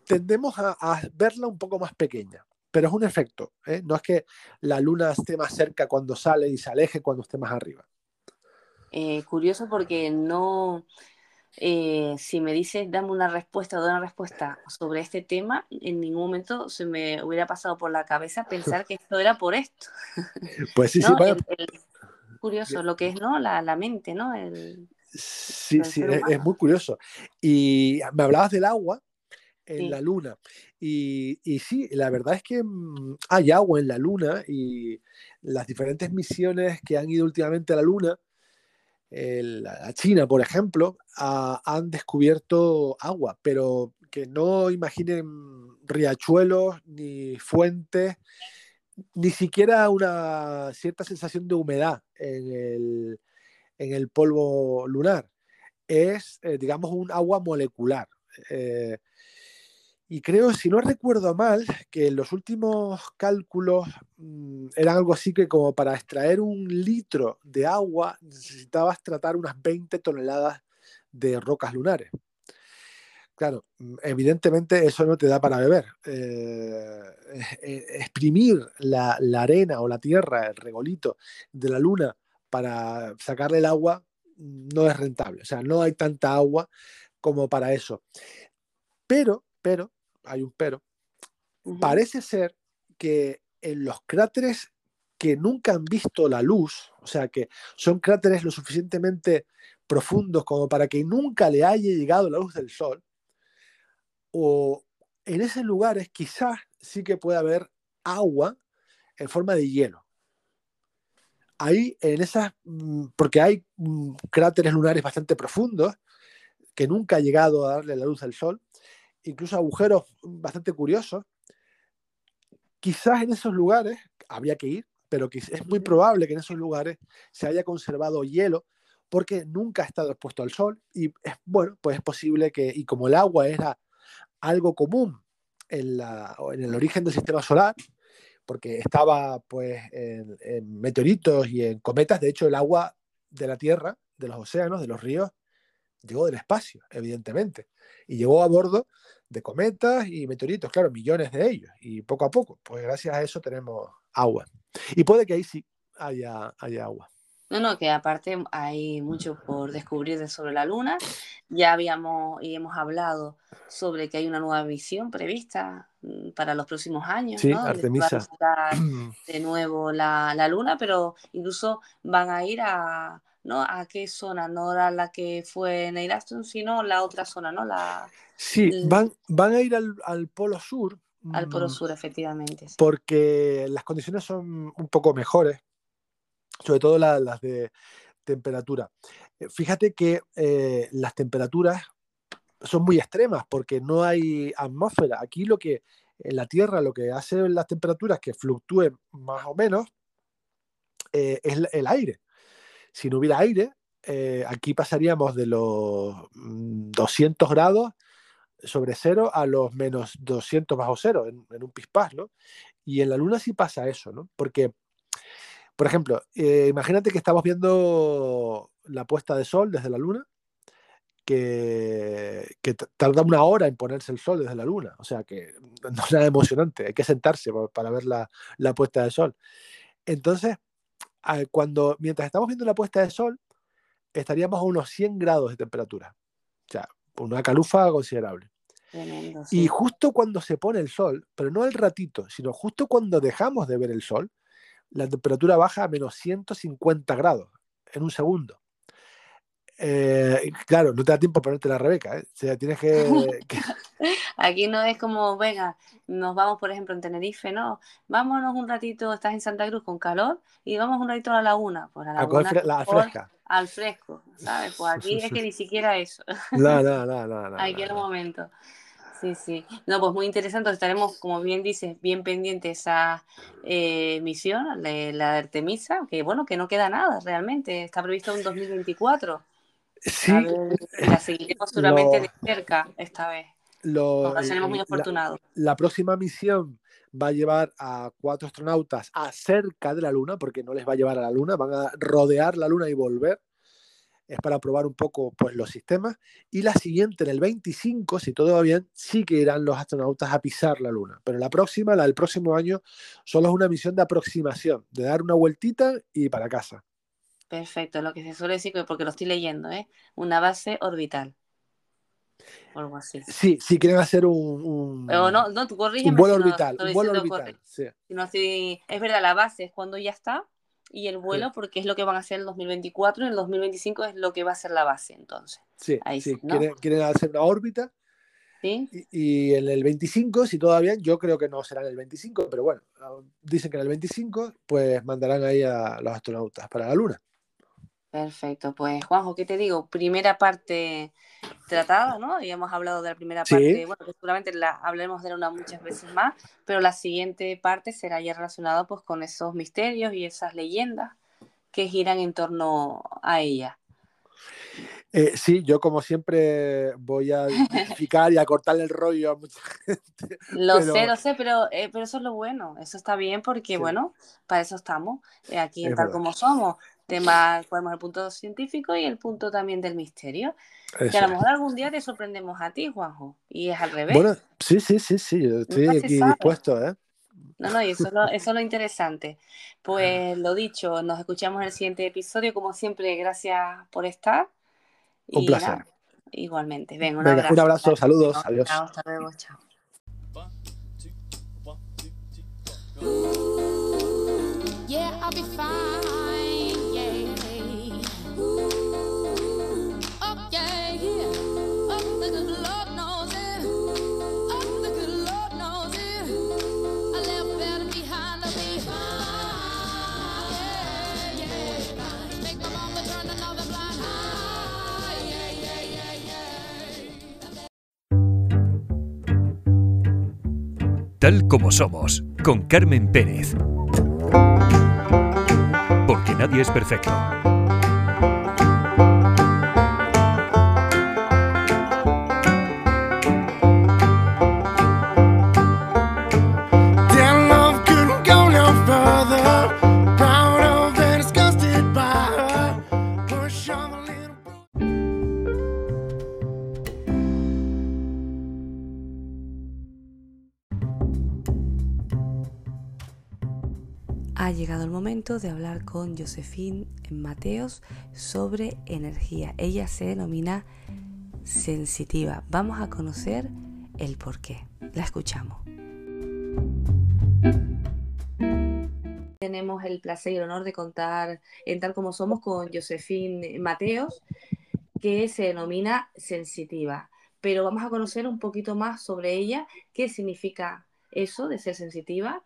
tendemos a, verla un poco más pequeña. Pero es un efecto, ¿eh? no es que la luna esté más cerca cuando sale y se aleje cuando esté más arriba. Eh, curioso porque no, eh, si me dices, dame una respuesta o una respuesta sobre este tema, en ningún momento se me hubiera pasado por la cabeza pensar que esto era por esto. Pues sí, sí, curioso lo que es, ¿no? La, la mente, ¿no? sí, sí, es, muy curioso. Y me hablabas del agua en la luna. Y, y, sí, la verdad es que mm, hay agua en la luna y las diferentes misiones que han ido últimamente a la luna la China, por ejemplo, han descubierto agua, pero que no imaginen riachuelos ni fuentes, ni siquiera una cierta sensación de humedad en el, polvo lunar. Es, eh, digamos, un agua molecular. Eh, y creo, si no recuerdo mal, que los últimos cálculos mm, eran algo así que como para extraer un litro de agua necesitabas tratar unas 20 toneladas de rocas lunares. Claro, mm, evidentemente eso no te da para beber. Eh, eh, exprimir la, la, arena o la tierra, el regolito de la luna para sacarle el agua mm, no es rentable. O sea, no hay tanta agua como para eso. Pero, pero, hay un pero, parece ser que en los cráteres que nunca han visto la luz, o sea que son cráteres lo suficientemente profundos como para que nunca le haya llegado la luz del sol, o en esos lugares quizás sí que puede haber agua en forma de hielo. Ahí, en esas, mm, porque hay mm, cráteres lunares bastante profundos que nunca ha llegado a darle la luz al sol, incluso agujeros bastante curiosos. Quizás en esos lugares habría que ir, pero es muy probable que en esos lugares se haya conservado hielo porque nunca ha estado expuesto al sol y es bueno, pues es posible que, y como el agua era algo común en, el origen del sistema solar, porque estaba pues en, meteoritos y en cometas, de hecho el agua de la Tierra, de los océanos, de los ríos, llegó del espacio, evidentemente, y llegó a bordo de cometas y meteoritos, claro, millones de ellos, y poco a poco, pues gracias a eso tenemos agua. Y puede que ahí sí haya, haya agua. No, no, que aparte hay mucho por descubrir sobre la Luna. Ya habíamos y hemos hablado sobre que hay una nueva misión prevista mm, para los próximos años, sí, ¿no? Artemisa. de nuevo la, la, Luna, pero incluso van a ir a, ¿no? ¿A qué zona? No era la que fue Neil Armstrong, sino la otra zona, ¿no? La, sí, van, van a ir al, al Polo Sur. Al Polo mm, Sur, efectivamente. Porque las condiciones son un poco mejores, sobre todo las de temperatura. Eh, fíjate que eh, las temperaturas son muy extremas porque no hay atmósfera. Aquí lo que en la Tierra lo que hace las temperaturas que fluctúen más o menos eh, es el aire si no hubiera aire, eh, aquí pasaríamos de los 200 mm, grados sobre cero a los menos 200 bajo cero en, un pispás, ¿no? Y en la Luna sí pasa eso, ¿no? Porque, por ejemplo, eh, imagínate que estamos viendo la puesta de sol desde la Luna, que, tarda una hora en ponerse el sol desde la Luna, o sea que no es nada emocionante, hay que sentarse para ver la, la puesta de sol. Entonces, cuando, mientras estamos viendo la puesta de sol, estaríamos a unos 100 grados de temperatura. O sea, una calufa considerable. Y justo cuando se pone el sol, pero no al ratito, sino justo cuando dejamos de ver el sol, la temperatura baja a menos 150 grados en un segundo. Eh, claro, no te da tiempo a ponerte la Rebeca, ¿eh? O sea, tienes que, Aquí no es como, venga, nos vamos, por ejemplo, en Tenerife, ¿no? Vámonos un ratito, estás en Santa Cruz con calor y vamos un ratito a la laguna. Pues a la laguna, la fresca. Al fresco, ¿sabes? Pues aquí es que ni siquiera eso. No, no, no, no. no aquí el momento. Sí, sí. No, pues muy interesante. Estaremos, como bien dices, bien pendientes esa eh, misión, la, la de Artemisa, que bueno, que no queda nada realmente. Está previsto en 2024. Sí. la seguiremos seguramente de cerca esta vez. Lo, seremos muy afortunados. La, próxima misión va a llevar a cuatro astronautas a cerca de la Luna, porque no les va a llevar a la Luna, van a rodear la Luna y volver. Es para probar un poco pues, los sistemas. Y la siguiente, en el 25, si todo va bien, sí que irán los astronautas a pisar la Luna. Pero la próxima, la del próximo año, solo es una misión de aproximación, de dar una vueltita y para casa. Perfecto, lo que se suele decir, porque lo estoy leyendo, ¿eh? Una base orbital. O algo así. Sí, si quieren hacer un, no, no, tú un vuelo orbital. un vuelo orbital, sí. es verdad, la base es cuando ya está y el vuelo porque es lo que van a hacer en el 2024 y en el 2025 es lo que va a ser la base entonces. Sí, Ahí sí. Quieren, hacer una órbita ¿Sí? Y, en el 25, si todavía, yo creo que no será en el 25, pero bueno, dicen que en el 25 pues mandarán ahí a los astronautas para la Luna. Perfecto, pues Juanjo, ¿qué te digo? Primera parte tratada, ¿no? Ya hemos hablado de la primera parte, bueno, que seguramente la hablaremos de una muchas veces más, pero la siguiente parte será ya relacionada pues con esos misterios y esas leyendas que giran en torno a ella. Eh, sí, yo como siempre voy a identificar y a cortarle el rollo a mucha gente. Lo sé, lo sé, pero, eh, pero eso es lo bueno, eso está bien porque, bueno, para eso estamos, eh, aquí en tal como somos tema, podemos el punto científico y el punto también del misterio. Que a lo mejor algún día te sorprendemos a ti, Juanjo, y es al revés. Bueno, sí, sí, sí, sí, estoy aquí dispuesto, ¿eh? No, no, y eso es, lo, eso es lo interesante. Pues lo dicho, nos escuchamos en el siguiente episodio. Como siempre, gracias por estar. Un placer. igualmente. Venga, un abrazo. Un abrazo, saludos, adiós. hasta luego, chao. Yeah, I'll be fine. Tal como somos, con Carmen Pérez. Porque nadie es perfecto. De hablar con Josephine Mateos sobre energía. Ella se denomina sensitiva. Vamos a conocer el por qué. La escuchamos. Tenemos el placer y el honor de contar en tal como somos con Josephine Mateos, que se denomina sensitiva. Pero vamos a conocer un poquito más sobre ella, qué significa eso de ser sensitiva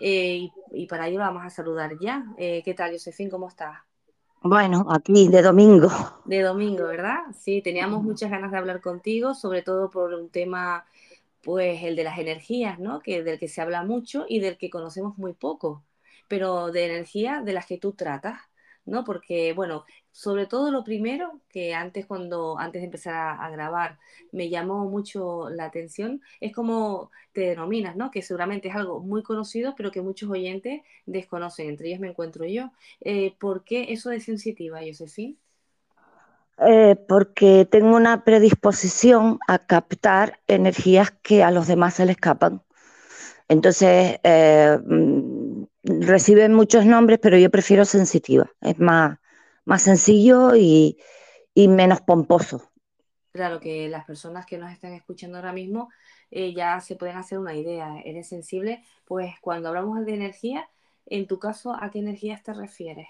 eh, y, para ello vamos a saludar ya. Eh, ¿Qué tal, Josefín? ¿Cómo estás? Bueno, aquí de domingo. De domingo, ¿verdad? Sí, teníamos muchas ganas de hablar contigo, sobre todo por un tema, pues el de las energías, ¿no? Que del que se habla mucho y del que conocemos muy poco, pero de energía de las que tú tratas. ¿No? Porque, bueno, sobre todo lo primero que antes cuando antes de empezar a, grabar me llamó mucho la atención es como te denominas, ¿no? Que seguramente es algo muy conocido, pero que muchos oyentes desconocen. Entre ellos me encuentro yo. Eh, ¿Por qué eso de sensitiva, Josefín? Eh, porque tengo una predisposición a captar energías que a los demás se le escapan. Entonces, eh, mm, reciben muchos nombres, pero yo prefiero sensitiva. Es más, más sencillo y, menos pomposo. Claro que las personas que nos están escuchando ahora mismo eh, ya se pueden hacer una idea. Eres sensible, pues cuando hablamos de energía, en tu caso, ¿a qué energías te refieres?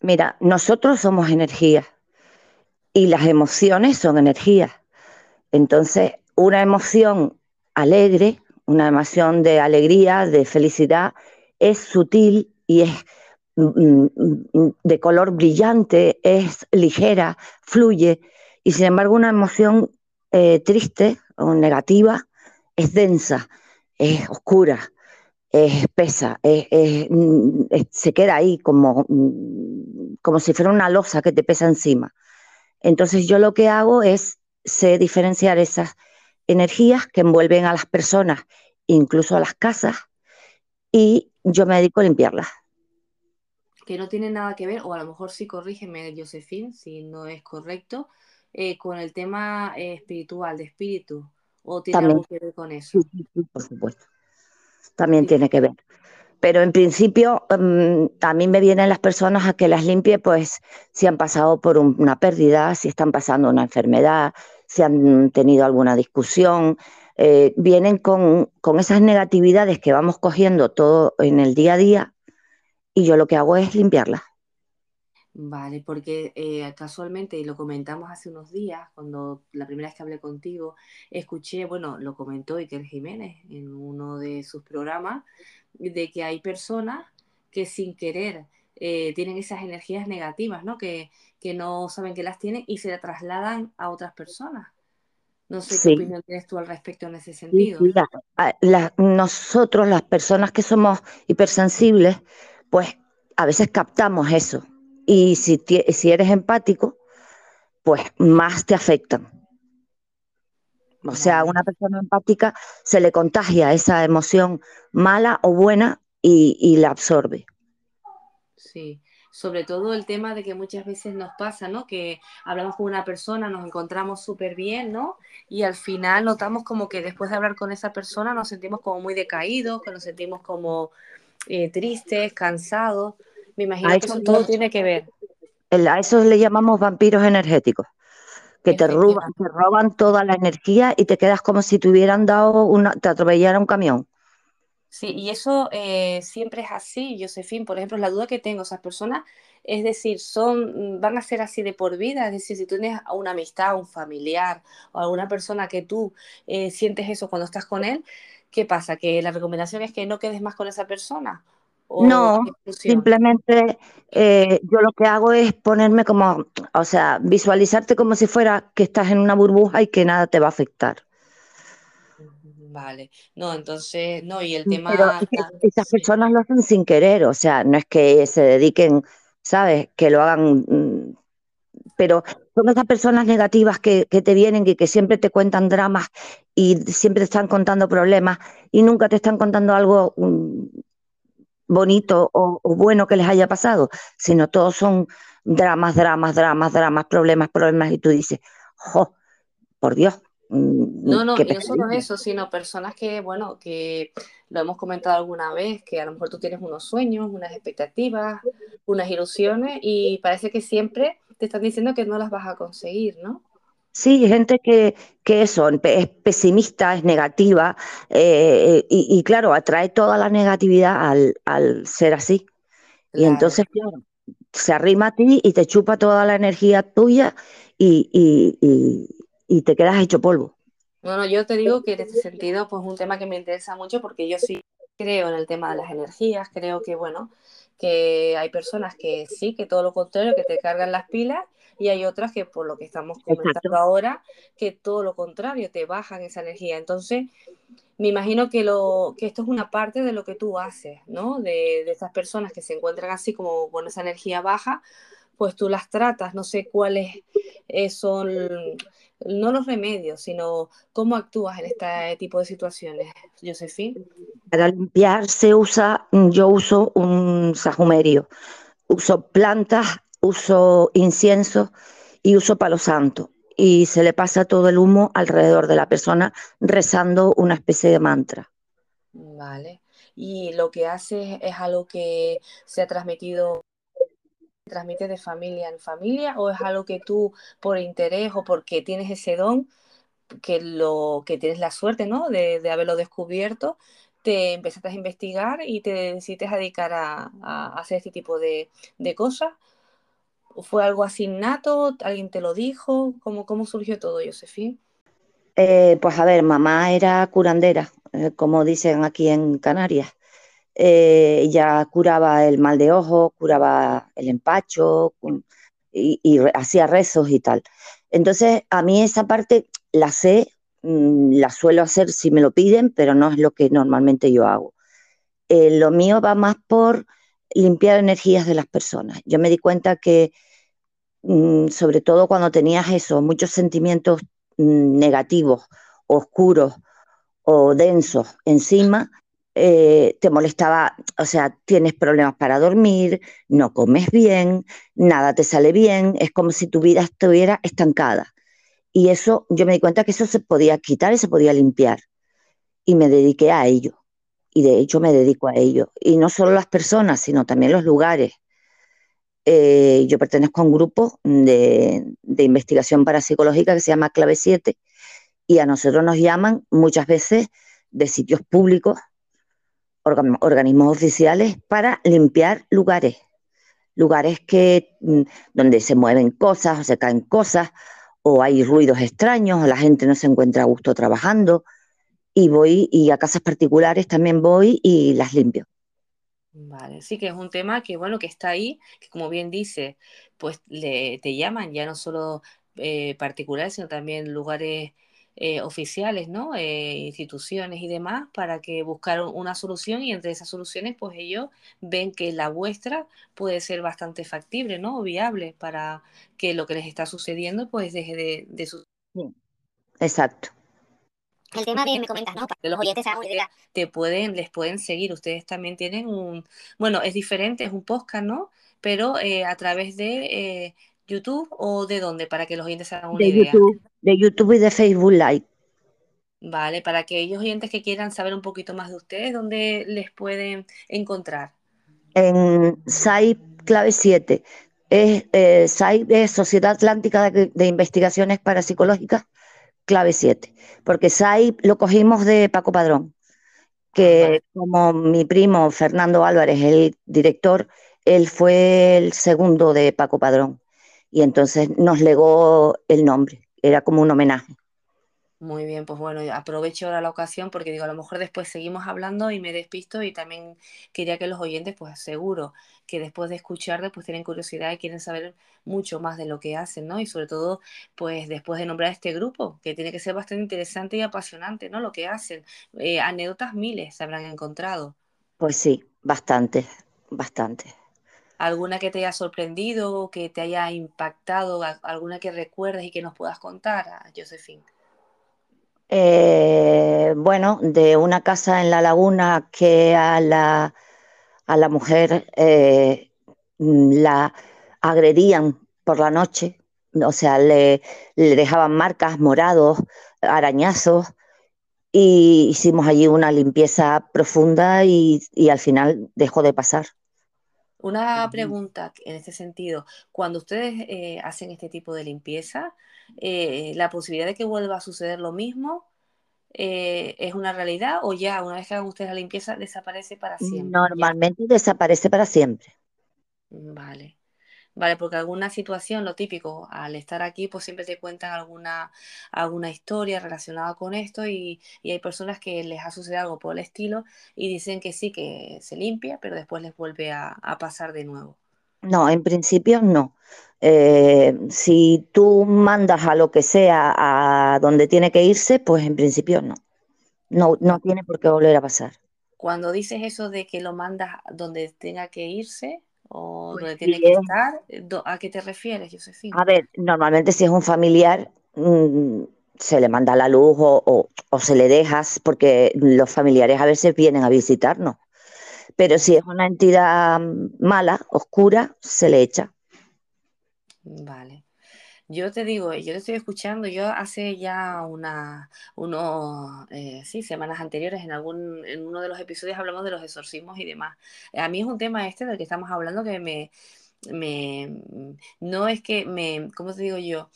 Mira, nosotros somos energía y las emociones son energía. Entonces, una emoción alegre, una emoción de alegría, de felicidad, es sutil y es Mm, mm, de color brillante, es ligera, fluye, y sin embargo una emoción eh, triste o negativa es densa, es oscura, es espesa, mm, se queda ahí como, como si fuera una losa que te pesa encima. Entonces yo lo que hago es sé diferenciar esas energías que envuelven a las personas, incluso a las casas, y yo me dedico a limpiarlas que no tiene nada que ver, o a lo mejor sí corrígeme, Josefín, si no es correcto, eh, con el tema eh, espiritual, de espíritu, o tiene algo que ver con eso. Sí, sí, por supuesto. También tiene que ver. Pero en principio a mí me vienen las personas a que las limpie, pues si han pasado por una pérdida, si están pasando una enfermedad, si han tenido alguna discusión, eh, vienen con, con esas negatividades que vamos cogiendo todo en el día a día y yo lo que hago es limpiarla. Vale, porque eh, casualmente, y lo comentamos hace unos días, cuando la primera vez que hablé contigo, escuché, bueno, lo comentó Iker Jiménez en uno de sus programas, de que hay personas que sin querer eh, tienen esas energías negativas, ¿no? Que, que, no saben que las tienen y se las trasladan a otras personas. No sé qué opinión tienes tú al respecto en ese sentido. nosotros, las personas que somos hipersensibles, pues a veces captamos eso. Y si, si eres empático, pues más te afectan. O sea, a una persona empática se le contagia esa emoción mala o buena y, la absorbe. Sí, sobre todo el tema de que muchas veces nos pasa, ¿no? Que hablamos con una persona, nos encontramos súper bien, ¿no? Y al final notamos como que después de hablar con esa persona nos sentimos como muy decaídos, que nos sentimos como eh, tristes, cansados. Me imagino que eso todo tiene que ver. a eso le llamamos vampiros energéticos, que te roban, te roban toda la energía y te quedas como si te hubieran dado una, te atropellara un camión. Sí, y eso eh, siempre es así, Josefín. Por ejemplo, la duda que tengo, esas personas, es decir, son, van a ser así de por vida. Es decir, si tú tienes una amistad, un familiar o alguna persona que tú eh, sientes eso cuando estás con él, ¿qué pasa? ¿Que la recomendación es que no quedes más con esa persona? no, simplemente eh, yo lo que hago es ponerme como, o sea, visualizarte como si fuera que estás en una burbuja y que nada te va a afectar. Vale, no, entonces, no, y el tema... Pero esas personas lo hacen sin querer, o sea, no es que se dediquen, ¿sabes? Que lo hagan mm, pero son esas personas negativas que, te vienen y que siempre te cuentan dramas y siempre te están contando problemas y nunca te están contando algo mm, bonito o, bueno que les haya pasado, sino todos son dramas, dramas, dramas, dramas, problemas, problemas y tú dices, ¡jo! Por Dios. Mm, no, no, y no solo eso, sino personas que, bueno, que lo hemos comentado alguna vez, que a lo mejor tú tienes unos sueños, unas expectativas, unas ilusiones y parece que siempre te están diciendo que no las vas a conseguir, ¿no? Sí, gente que, que eso, es pesimista, es negativa eh, y, claro, atrae toda la negatividad al, ser así. Y entonces, claro, se arrima a ti y te chupa toda la energía tuya y, y te quedas hecho polvo. Bueno, yo te digo que en este sentido, pues un tema que me interesa mucho porque yo sí creo en el tema de las energías, creo que, bueno, que hay personas que sí, que todo lo contrario, que te cargan las pilas y hay otras que por lo que estamos comentando ahora, que todo lo contrario, te bajan esa energía. Entonces, me imagino que, lo, que esto es una parte de lo que tú haces, ¿no? De, de esas personas que se encuentran así como con esa energía baja, pues tú las tratas, no sé cuáles eh, son, no los remedios, sino cómo actúas en este tipo de situaciones, Josefín. Para limpiar se usa, yo uso un sajumerio, uso plantas, uso incienso y uso palo santo. Y se le pasa todo el humo alrededor de la persona rezando una especie de mantra. Vale. Y lo que haces es algo que se ha transmitido transmite de familia en familia o es algo que tú por interés o porque tienes ese don que lo que tienes la suerte ¿no? de, haberlo descubierto te empezaste a investigar y te decidiste a dedicar a, hacer este tipo de, cosas ¿Fue algo así innato? ¿Alguien te lo dijo? ¿Cómo, cómo surgió todo, Josefín? Eh, pues a ver, mamá era curandera, eh, como dicen aquí en Canarias eh, ella curaba el mal de ojo, curaba el empacho y, hacía rezos y tal. Entonces, a mí esa parte la sé, mm, la suelo hacer si me lo piden, pero no es lo que normalmente yo hago. Eh, lo mío va más por limpiar energías de las personas. Yo me di cuenta que, mm, sobre todo cuando tenías eso, muchos sentimientos mm, negativos, oscuros o densos encima, eh, te molestaba, o sea, tienes problemas para dormir, no comes bien, nada te sale bien, es como si tu vida estuviera estancada. Y eso, yo me di cuenta que eso se podía quitar y se podía limpiar. Y me dediqué a ello. Y de hecho me dedico a ello. Y no solo las personas, sino también los lugares. Eh, yo pertenezco a un grupo de, de investigación parapsicológica que se llama Clave 7 y a nosotros nos llaman muchas veces de sitios públicos organismos oficiales para limpiar lugares, lugares que, mm, donde se mueven cosas o se caen cosas o hay ruidos extraños o la gente no se encuentra a gusto trabajando y voy y a casas particulares también voy y las limpio. Vale, sí que es un tema que bueno que está ahí, que como bien dice, pues le, te llaman ya no solo eh, particulares, sino también lugares eh, oficiales, ¿no? Eh, instituciones y demás, para que buscaron una solución y entre esas soluciones, pues ellos ven que la vuestra puede ser bastante factible, ¿no? O viable para que lo que les está sucediendo, pues deje de, de suceder. Exacto. El tema de, me comentas, ¿no? De los oyentes te pueden, les pueden seguir. Ustedes también tienen un, bueno, es diferente, es un podcast, ¿no? Pero eh, a través de YouTube o de dónde, para que los oyentes se hagan una de idea. YouTube, de YouTube y de Facebook Live. Vale, para que ellos oyentes que quieran saber un poquito más de ustedes, ¿dónde les pueden encontrar? En SAI Clave 7. Es, eh, SAI es Sociedad Atlántica de, Investigaciones Parapsicológicas, Clave 7. Porque SAI lo cogimos de Paco Padrón, que ah, como mi primo Fernando Álvarez, el director, él fue el segundo de Paco Padrón y entonces nos legó el nombre, era como un homenaje. Muy bien, pues bueno, aprovecho ahora la ocasión porque digo, a lo mejor después seguimos hablando y me despisto y también quería que los oyentes, pues seguro que después de escucharte, pues tienen curiosidad y quieren saber mucho más de lo que hacen, ¿no? Y sobre todo, pues después de nombrar este grupo, que tiene que ser bastante interesante y apasionante, ¿no? Lo que hacen. Eh, anécdotas miles se habrán encontrado. Pues sí, bastante, bastante alguna que te haya sorprendido, que te haya impactado, alguna que recuerdes y que nos puedas contar, Josephine. Eh, bueno, de una casa en la laguna que a la, a la mujer eh, la agredían por la noche, o sea, le dejaban marcas, morados, arañazos, y hicimos allí una limpieza profunda y al final dejó de pasar. Una pregunta en este sentido, cuando ustedes eh, hacen este tipo de limpieza, eh, ¿la posibilidad de que vuelva a suceder lo mismo eh, es una realidad o ya una vez que hagan ustedes la limpieza desaparece para siempre? Normalmente desaparece para siempre. Vale. Vale, porque alguna situación, lo típico, al estar aquí, pues siempre te cuentan alguna, alguna historia relacionada con esto y, hay personas que les ha sucedido algo por el estilo y dicen que sí, que se limpia, pero después les vuelve a, pasar de nuevo. No, en principio no. Eh, si tú mandas a lo que sea a donde tiene que irse, pues en principio no. No, no tiene por qué volver a pasar. Cuando dices eso de que lo mandas donde tenga que irse o pues donde tiene que estar, ¿a qué te refieres, Josefina? A ver, normalmente si es un familiar, mm, se le manda la luz o, se le dejas, porque los familiares a veces vienen a visitarnos. Pero si es una entidad mala, oscura, se le echa. Vale. Yo te digo, yo te estoy escuchando, yo hace ya una, unos, eh, sí, semanas anteriores, en algún, en uno de los episodios hablamos de los exorcismos y demás. A mí es un tema este del que estamos hablando que me, me, no es que me, ¿cómo te digo yo?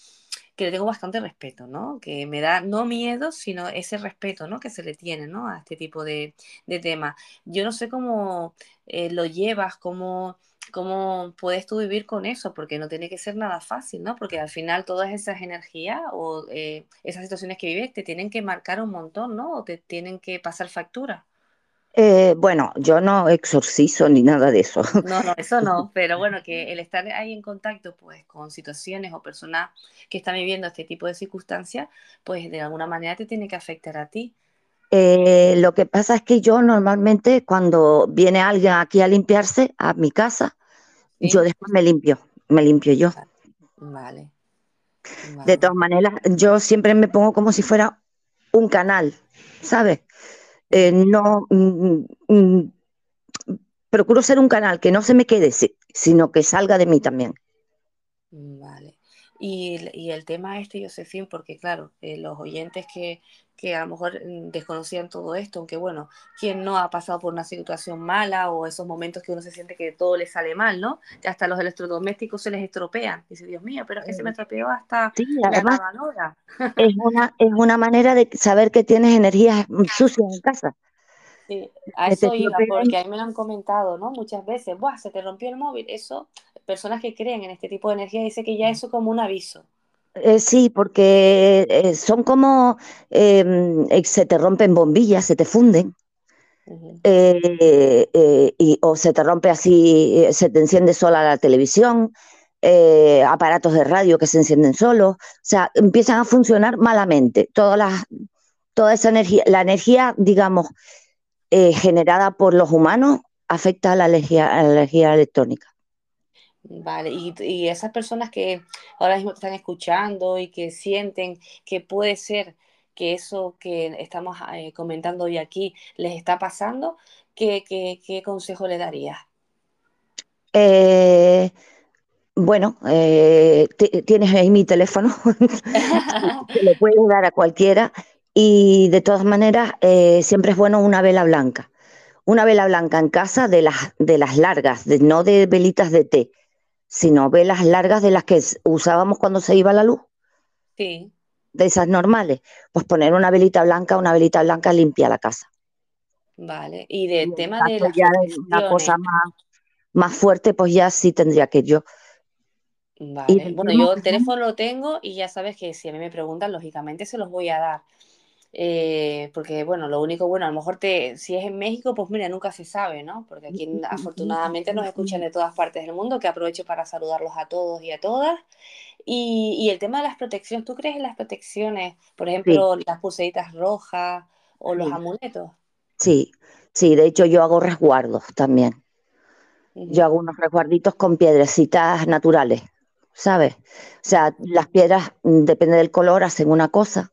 que le tengo bastante respeto, ¿no? Que me da no miedo, sino ese respeto, ¿no? Que se le tiene, ¿no? A este tipo de, de temas. Yo no sé cómo eh, lo llevas, cómo, cómo puedes tú vivir con eso, porque no tiene que ser nada fácil, ¿no? Porque al final todas esas energías o eh, esas situaciones que vives te tienen que marcar un montón, ¿no? O te tienen que pasar factura. Eh, bueno, yo no exorcizo ni nada de eso. No, no, eso no, pero bueno, que el estar ahí en contacto pues con situaciones o personas que están viviendo este tipo de circunstancias, pues de alguna manera te tiene que afectar a ti. Eh, lo que pasa es que yo normalmente cuando viene alguien aquí a limpiarse a mi casa, yo después me limpio, me limpio yo. vale. De todas maneras, yo siempre me pongo como si fuera un canal, ¿sabes? Eh, no mm, mm, procuro ser un canal que no se me quede, sino que salga de mí también. Y, el tema este, Josefín, porque claro, eh, los oyentes que, que a lo mejor mm, desconocían todo esto, aunque bueno, quien no ha pasado por una situación mala o esos momentos que uno se siente que todo le sale mal, ¿no? Hasta los electrodomésticos se les estropean. Dice, Dios mío, pero es que se me estropeó hasta la lavadora. Es una, es una manera de saber que tienes energías sucias en casa. Sí, a eso iba, porque a mí me lo han comentado, ¿no? Muchas veces, ¡buah! Se te rompió el móvil. Eso, personas que creen en este tipo de energía dicen que ya eso como un aviso. Eh, sí, porque eh, son como, em, eh, se te rompen bombillas, se te funden, y, o se te rompe así, se te enciende sola la televisión, aparatos de radio que se encienden solos, o sea, empiezan a funcionar malamente. Toda, toda esa energía, la energía, digamos, generada por los humanos afecta a la energía, a la energía electrónica. Vale, y, esas personas que ahora mismo te están escuchando y que sienten que puede ser que eso que estamos eh, comentando hoy aquí les está pasando, ¿qué, consejo le darías? Eh, bueno, eh, tienes ahí mi teléfono, se lo puedes dar a cualquiera y de todas maneras siempre es bueno una vela blanca. Una vela blanca en casa de las, de las largas, no de velitas de té sino velas largas de las que usábamos cuando se iba la luz. Sí. De esas normales. Pues poner una velita blanca, una velita blanca limpia la casa. Vale. Y del tema de las una cosa más, más fuerte, pues ya sí tendría que yo. Vale. Bueno, yo el teléfono lo tengo y ya sabes que si a mí me preguntan, lógicamente se los voy a dar. Eh, porque bueno, lo único bueno, a lo mejor te, si es en México, pues mira, nunca se sabe, ¿no? Porque aquí afortunadamente nos escuchan de todas partes del mundo, que aprovecho para saludarlos a todos y a todas. Y, el tema de las protecciones, ¿tú crees en las protecciones? Por ejemplo, las pulseritas rojas o los amuletos. Sí, sí, de hecho yo hago resguardos también. Yo hago unos resguarditos con piedrecitas naturales, ¿sabes? O sea, las piedras, mm, depende del color, hacen una cosa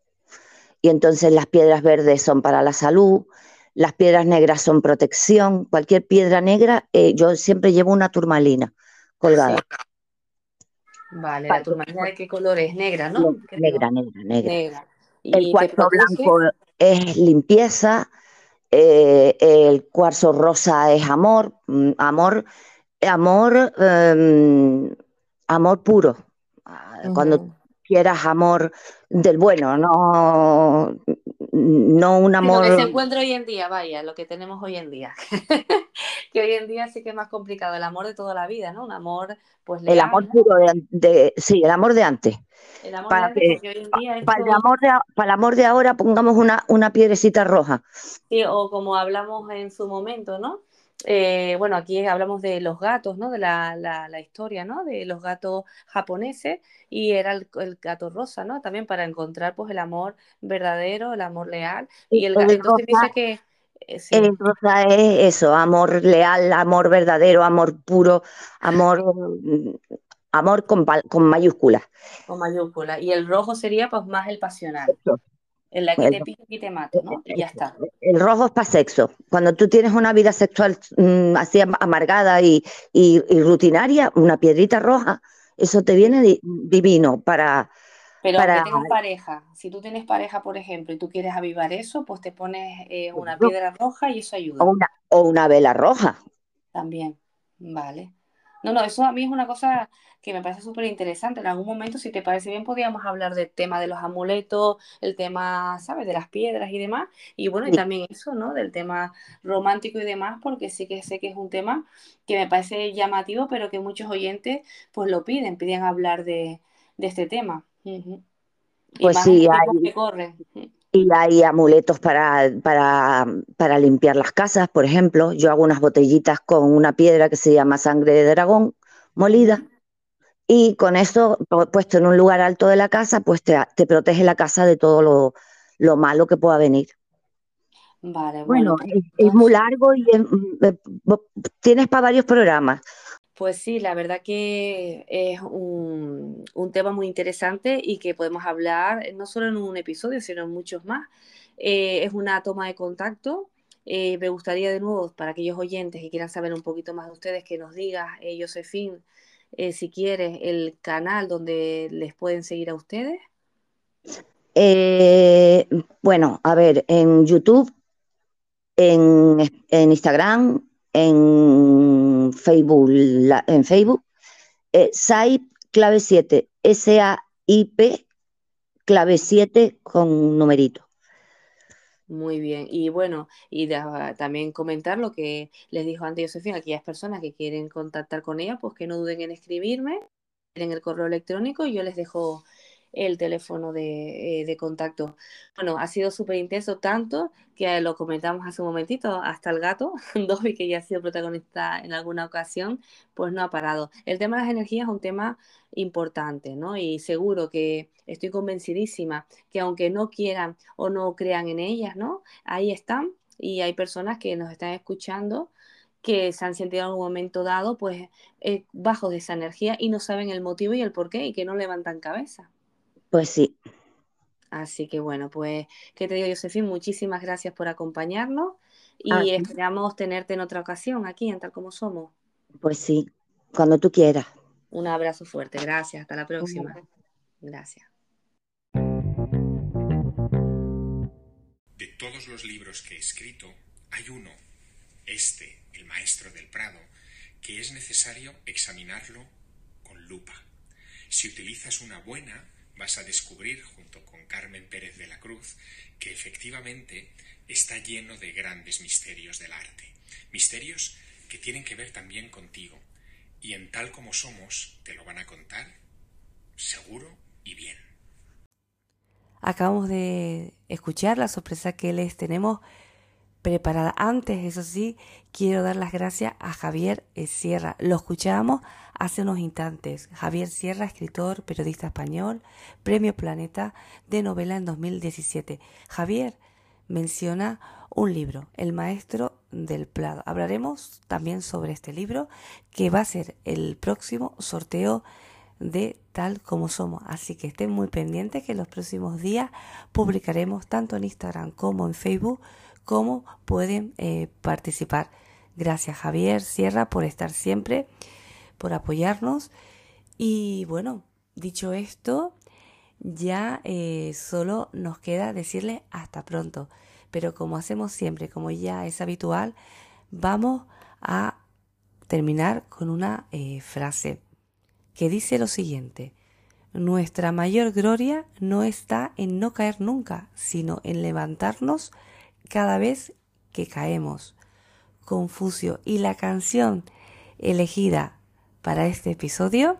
y entonces las piedras verdes son para la salud, las piedras negras son protección, cualquier piedra negra, eh, yo siempre llevo una turmalina colgada. Vale, la turmalina de qué color es, negra, ¿no? Negra, negra, negra. El cuarzo blanco es limpieza, eh, el cuarzo rosa es amor, mm, amor, amor, em, amor puro. Ah, cuando quieras amor del bueno, no, no un amor. Lo que se encuentra hoy en día, vaya, lo que tenemos hoy en día. que hoy en día sí que es más complicado, el amor de toda la vida, ¿no? Un amor, pues. el amor puro de, sí, el amor de antes. El amor para de antes, hoy en día para, el amor de, para el amor de ahora pongamos una, una piedrecita roja. Sí, o como hablamos en su momento, ¿no? Eh, bueno, aquí hablamos de los gatos, ¿no? De la, la, historia, ¿no? De los gatos japoneses y era el, gato rosa, ¿no? También para encontrar, pues, el amor verdadero, el amor leal. Y el gato, dice que... Eh, el rosa es eso, amor leal, amor verdadero, amor puro, amor... Mm, amor con, con mayúsculas. Con mayúsculas. Y el rojo sería, pues, más el pasional. En la que te pico y te mato, ¿no? Y ya está. El rojo es para sexo. Cuando tú tienes una vida sexual mm, así amargada y, rutinaria, una piedrita roja, eso te viene divino para... Pero para... que tengas pareja, si tú tienes pareja, por ejemplo, y tú quieres avivar eso, pues te pones eh, una piedra roja y eso ayuda. o una vela roja. También, vale. No, no, eso a mí es una cosa que me parece súper interesante. En algún momento, si te parece bien, podríamos hablar del tema de los amuletos, el tema, ¿sabes?, de las piedras y demás. Y bueno, y también eso, ¿no?, del tema romántico y demás, porque sí que sé que es un tema que me parece llamativo, pero que muchos oyentes, pues lo piden, piden hablar de, este tema. Pues sí, hay, y hay amuletos para, para, para, limpiar las casas, por ejemplo. Yo hago unas botellitas con una piedra que se llama sangre de dragón molida y con eso, puesto en un lugar alto de la casa, pues te, protege la casa de todo lo, malo que pueda venir. Vale, bueno, pues es, muy largo y mm, eh, tienes para varios programas. Pues sí, la verdad que es un, tema muy interesante y que podemos hablar no solo en un episodio, sino en muchos más. Eh, es una toma de contacto. Eh, me gustaría de nuevo, para aquellos oyentes que quieran saber un poquito más de ustedes, que nos digas, eh, Josefín, eh, si quieres, el canal donde les pueden seguir a ustedes. Eh, bueno, a ver, en YouTube, en, Instagram, en Facebook, en Facebook, eh, SAIP clave 7, S-A-I-P clave 7 con numerito. Muy bien. Y bueno, y también comentar lo que les dijo antes Josefina, aquellas personas que quieren contactar con ella, pues que no duden en escribirme en el correo electrónico y yo les dejo el teléfono de, eh, de contacto. Bueno, ha sido súper intenso, tanto que lo comentamos hace un momentito, hasta el gato, Dobby, que ya ha sido protagonista en alguna ocasión, pues no ha parado. El tema de las energías es un tema importante, ¿no? Y seguro que estoy convencidísima que aunque no quieran o no crean en ellas, ¿no? Ahí están y hay personas que nos están escuchando que se han sentido en algún momento dado, pues, eh, bajo de esa energía y no saben el motivo y el porqué y que no levantan cabeza. Pues sí. Así que bueno, pues, ¿qué te digo, Josefín? Muchísimas gracias por acompañarnos y esperamos tenerte en otra ocasión aquí en Tal Como Somos. Pues sí, cuando tú quieras. Un abrazo fuerte, gracias, hasta la próxima. Gracias. De todos los libros que he escrito, hay uno, este, El Maestro del Prado, que es necesario examinarlo con lupa. Si utilizas una buena, vas a descubrir, junto con Carmen Pérez de la Cruz, que efectivamente está lleno de grandes misterios del arte. Misterios que tienen que ver también contigo. Y en tal como somos, te lo van a contar seguro y bien. Acabamos de escuchar la sorpresa que les tenemos preparada. Antes, eso sí, quiero dar las gracias a Javier Sierra. Lo escuchábamos hace unos instantes. Javier Sierra, escritor, periodista español, Premio Planeta de novela en 2017. Javier menciona un libro, El Maestro del Plado. Hablaremos también sobre este libro que va a ser el próximo sorteo de tal como somos. Así que estén muy pendientes que en los próximos días publicaremos tanto en Instagram como en Facebook cómo pueden eh, participar. Gracias Javier Sierra por estar siempre por apoyarnos. Y bueno, dicho esto, ya eh, solo nos queda decirle hasta pronto. Pero como hacemos siempre, como ya es habitual, vamos a terminar con una eh, frase que dice lo siguiente. Nuestra mayor gloria no está en no caer nunca, sino en levantarnos cada vez que caemos. Confucio. Y la canción elegida para este episodio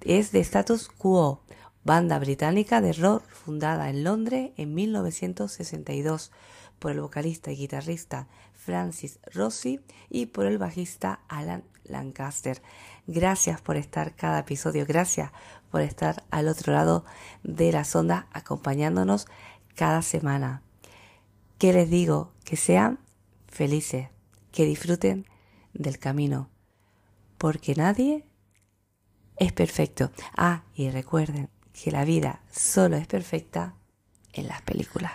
es de status quo banda británica de rock fundada en Londres en 1962 por el vocalista y guitarrista Francis Rossi y por el bajista Alan Lancaster. Gracias por estar cada episodio, gracias por estar al otro lado de las ondas acompañándonos cada semana. ¿Qué les digo? Que sean felices, que disfruten del camino, porque nadie es perfecto. Ah, y recuerden que la vida solo es perfecta en las películas.